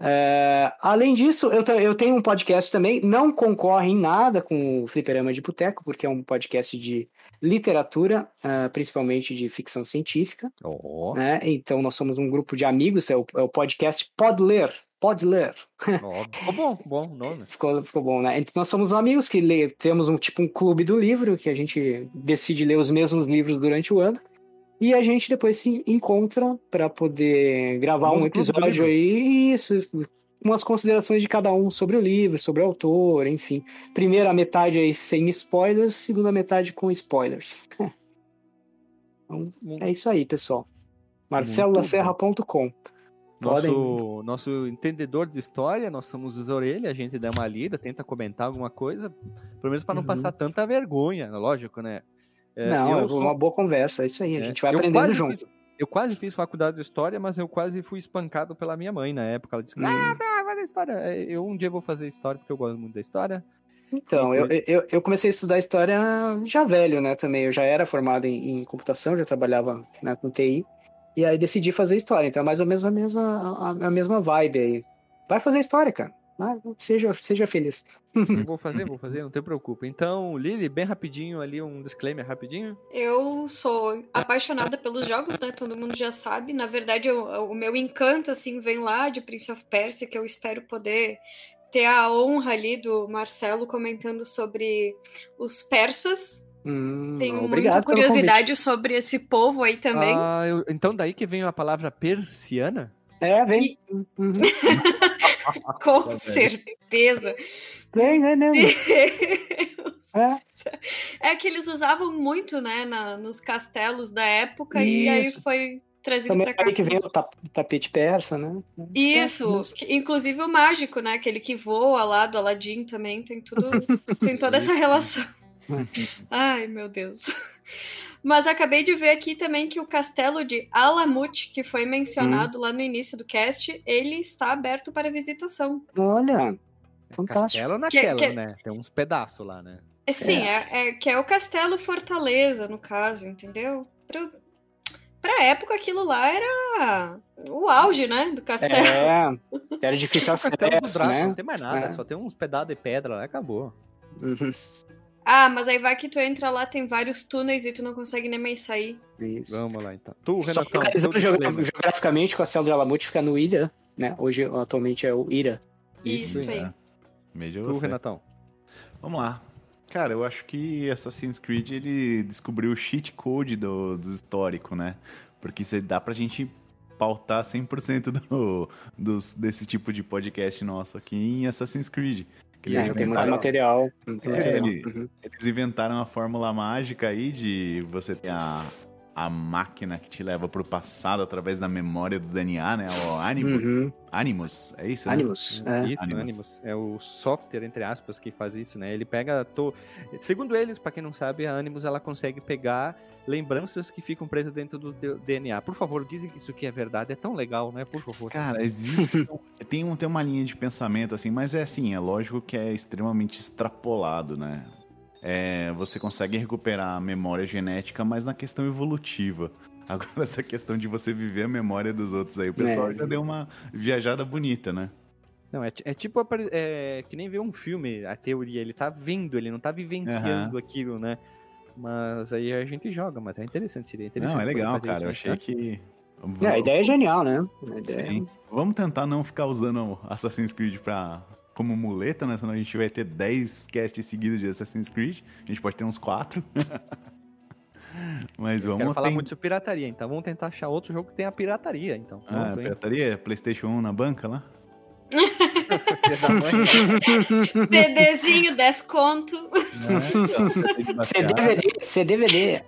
É, além disso, eu, eu, tenho um podcast também, não concorre em nada com o Fliperama de Boteco, porque é um podcast de literatura, uh, principalmente de ficção científica. Oh. Né? Então, nós somos um grupo de amigos, é o, é o podcast Pode Ler. Pode ler. Ficou bom, bom nome. ficou, ficou bom, né? Então, nós somos amigos que lê, temos um tipo um clube do livro, que a gente decide ler os mesmos livros durante o ano. E a gente depois se encontra para poder gravar Vamos um episódio aí, isso, umas considerações de cada um sobre o livro, sobre o autor, enfim. Primeira metade aí sem spoilers, segunda metade com spoilers. *laughs* então, é isso aí, pessoal. marcelolacerra.com nosso, nosso entendedor de história, nós somos os orelha, a gente dá uma lida, tenta comentar alguma coisa, pelo menos para não Uhum. passar tanta vergonha, lógico, né? É, Não, eu é sou- uma boa conversa, é isso aí, a é, gente vai eu aprendendo junto. fiz- eu quase fiz faculdade de história, mas eu quase fui espancado pela minha mãe na época. Ela disse: Hum. Ah, não, vai da história. É, Eu um dia vou fazer história porque eu gosto muito da história. Então, eu, eu, eu comecei a estudar história já velho, né, também. Eu já era formado em, em computação, já trabalhava né, com TI. E aí decidi fazer história. Então é mais ou menos a mesma, a, a mesma vibe aí. Vai fazer história, cara. Vai, seja, seja feliz. *laughs* Vou fazer, vou fazer, não te preocupa. Então, Lili, bem rapidinho ali, um disclaimer rapidinho. Eu sou apaixonada pelos jogos, né? Todo mundo já sabe. Na verdade, eu- o meu encanto, assim, vem lá de Prince of Persia, que eu espero poder ter a honra ali do Marcelo comentando sobre os persas. Hum, Tenho muita curiosidade sobre esse povo aí também. Ah, eu- então daí que vem a palavra persiana? É, vem. Uhum. Com *laughs* Nossa, certeza. Vem, vem mesmo. *laughs* É. É que eles usavam muito, né, na- nos castelos da época, e aí Isso. foi trazido Também pra cá. aí que vem o tap- tapete persa, né? Isso, que- inclusive o mágico, né? Aquele que voa lá do Aladdin também, tem tudo, tem toda *laughs* essa relação. *laughs* Ai, meu Deus. Mas acabei de ver aqui também que o castelo de Alamut, que foi mencionado lá no início do cast, ele está aberto para visitação. Olha, fantástico. Castelo naquela, que- né? Tem uns pedaços lá, né? É, Sim, é. é- que é o castelo Fortaleza, no caso, entendeu? Pra, pra época aquilo lá era o auge, né, do castelo. É, *laughs* era difícil acesso, né? não tem mais nada, É. só tem uns pedaços de pedra lá e acabou. Uhum. Ah, mas aí vai que tu entra lá, tem vários túneis e tu não consegue nem mais sair. Isso. Vamos lá então. Tu, Só Renatão, disclaimer. geograficamente, o Castelo de Alamut fica no Ilha, né? Hoje, atualmente, é o Ira. Isso aí. É. Veja Tu, você. Renatão. Vamos lá. Cara, eu acho que Assassin's Creed ele descobriu o cheat code do, do histórico, né? Porque isso dá pra gente pautar 100% do, dos, desse tipo de podcast nosso aqui em Assassin's Creed. Que eles É, tem muito inventaram- material. muito É, material. ele- Uhum. Eles inventaram a fórmula mágica aí de você ter a, a máquina que te leva pro passado através da memória do DNA, né? O Animus. Uhum. Animus, é isso? né? Animus. É. Isso, Animus. Animus. É o software, entre aspas, que faz isso, né? Ele pega. To... Segundo eles, pra quem não sabe, a Animus ela consegue pegar lembranças que ficam presas dentro do teu DNA. Por favor, dizem que isso aqui é verdade. É tão legal, né? Por favor. Cara, existe. *laughs* tem, um, tem uma linha de pensamento assim, mas é assim, é lógico que é extremamente extrapolado, né? É, você consegue recuperar a memória genética, mas na questão evolutiva. *laughs* Agora, essa questão de você viver a memória dos outros aí, o pessoal É. já deu uma viajada bonita, né? Não, é, é tipo é, que nem ver um filme, a teoria. Ele tá vendo, ele não tá vivenciando aquilo, né? Mas aí a gente joga, mas é interessante, seria interessante. Não, é legal, cara. isso, Eu né? achei que. É, a ideia é genial, né? A ideia Sim. Vamos tentar não ficar usando Assassin's Creed pra, como muleta, né? Senão a gente vai ter 10 casts seguidos de Assassin's Creed. A gente pode ter uns 4. *laughs* Mas Eu vamos quero falar ten- muito sobre pirataria, então vamos tentar achar outro jogo que tenha pirataria, então. Ah, pirataria? PlayStation 1 na banca lá? *laughs* CDzinho, desconto. Né? CDVD, CDVD.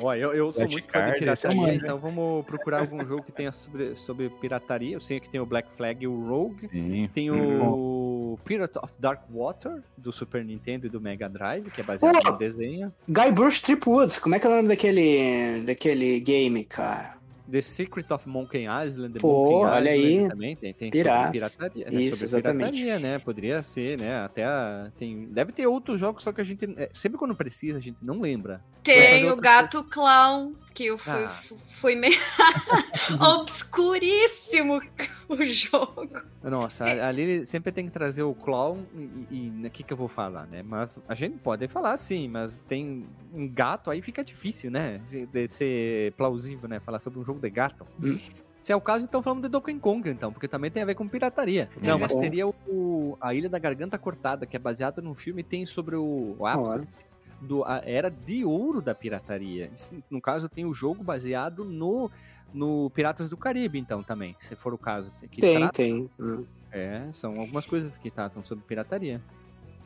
Ó, eu, eu sou muito fã de é pirataria, manja. então vamos procurar algum jogo que tenha sobre, sobre pirataria. Eu sei que tem o Black Flag e o Rogue. Sim. Tem o Pirate of Dark Water, do Super Nintendo e do Mega Drive, que é baseado Pô! no desenho. Guybrush Tripwood, como é que é o nome daquele, daquele game, cara? The Secret of Monkey Island, The Pô, Monkey olha Island aí. também tem, tem Pirata. sobre pirataria, né? Isso, sobre exatamente. pirataria, né? Poderia ser, né? Até a- tem, deve ter outros jogos, só que a gente é, sempre quando precisa a gente não lembra. Tem o gato clown, que eu fui, Ah. fu- fui meio *laughs* obscuríssimo o jogo. Nossa, ali sempre tem que trazer o clown e- o que, que eu vou falar, né? Mas a gente pode falar sim, mas tem um gato aí fica difícil, né? De ser plausível, né? Falar sobre um jogo de gato. Hum. Se é o caso, então falamos de Donkey Kong, então, porque também tem a ver com pirataria. Não, mas teria o, a Ilha da Garganta Cortada, que é baseado num filme tem sobre o, o ápice Olha. Do, a era de ouro da pirataria. No caso, tem o jogo baseado no, no Piratas do Caribe, então, também, se for o caso. Que Tem, trata- tem. É, são algumas coisas que tratam sobre pirataria.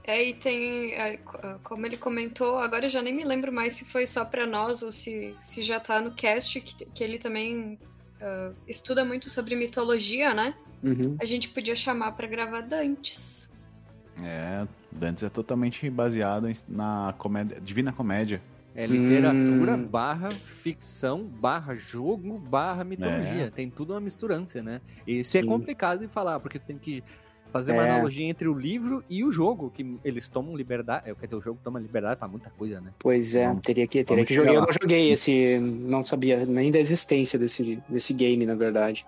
É, e tem, é, ah, como ele comentou, agora eu já nem me lembro mais se foi só pra nós ou se, se já tá no cast, que, que ele também ah, estuda muito sobre mitologia, né? Uhum. A gente podia chamar pra gravar Dantes. É, Dantes é totalmente baseado na comédia, Divina Comédia. É literatura Hum. barra ficção, barra jogo, barra mitologia. Tem tudo uma misturância, né? E isso é complicado de falar, porque tem que fazer uma É. analogia entre o livro e o jogo, que eles tomam liberdade. é, Quer dizer, o jogo toma liberdade pra muita coisa, né? Pois é, teria que, teria que jogar. Eu não joguei esse. Não sabia nem da existência desse, desse game, na verdade.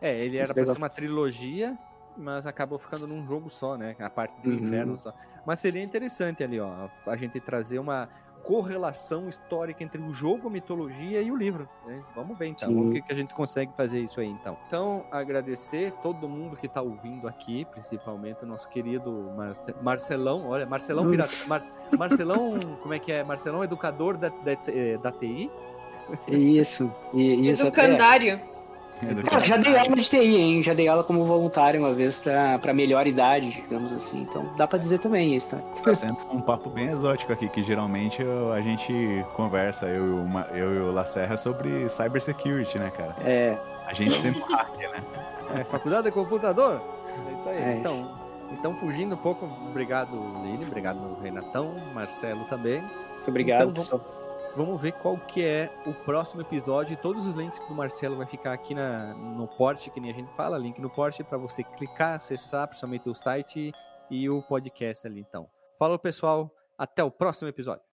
É, ele era Esse pra ser uma trilogia, mas acabou ficando num jogo só, né? A parte do Uhum. inferno só. Mas seria interessante ali, ó, a gente trazer uma correlação histórica entre o jogo, a mitologia e o livro. né? Vamos ver então, Sim. o que que a gente consegue fazer isso aí então. Então, agradecer todo mundo que tá ouvindo aqui, principalmente o nosso querido Marce- Marcelão, olha, Marcelão Hum. Pirata, Mar- Marcelão, como é que é? Marcelão educador da, da, eh, da TI. Isso. E, isso até- Já dei aula de TI, hein? Já dei aula como voluntário uma vez pra, pra melhor idade, digamos assim. Então dá pra dizer também isso, tá? Tá sendo um papo bem exótico aqui, que geralmente eu- a gente conversa, eu, e o Ma- eu e o Lacerra, sobre cybersecurity, né, cara? É. A gente sempre hacker, né? É, faculdade de computador? É isso aí. É. Então, então, fugindo um pouco, obrigado, Lili, obrigado, Renatão, Marcelo também. Muito obrigado, Então, pessoal. Vamos ver qual que é o próximo episódio. Todos os links do Marcelo vai ficar aqui na, no porte, que nem a gente fala, link no porte para você clicar, acessar, principalmente o site e o podcast ali, então. Falou, pessoal. Até o próximo episódio.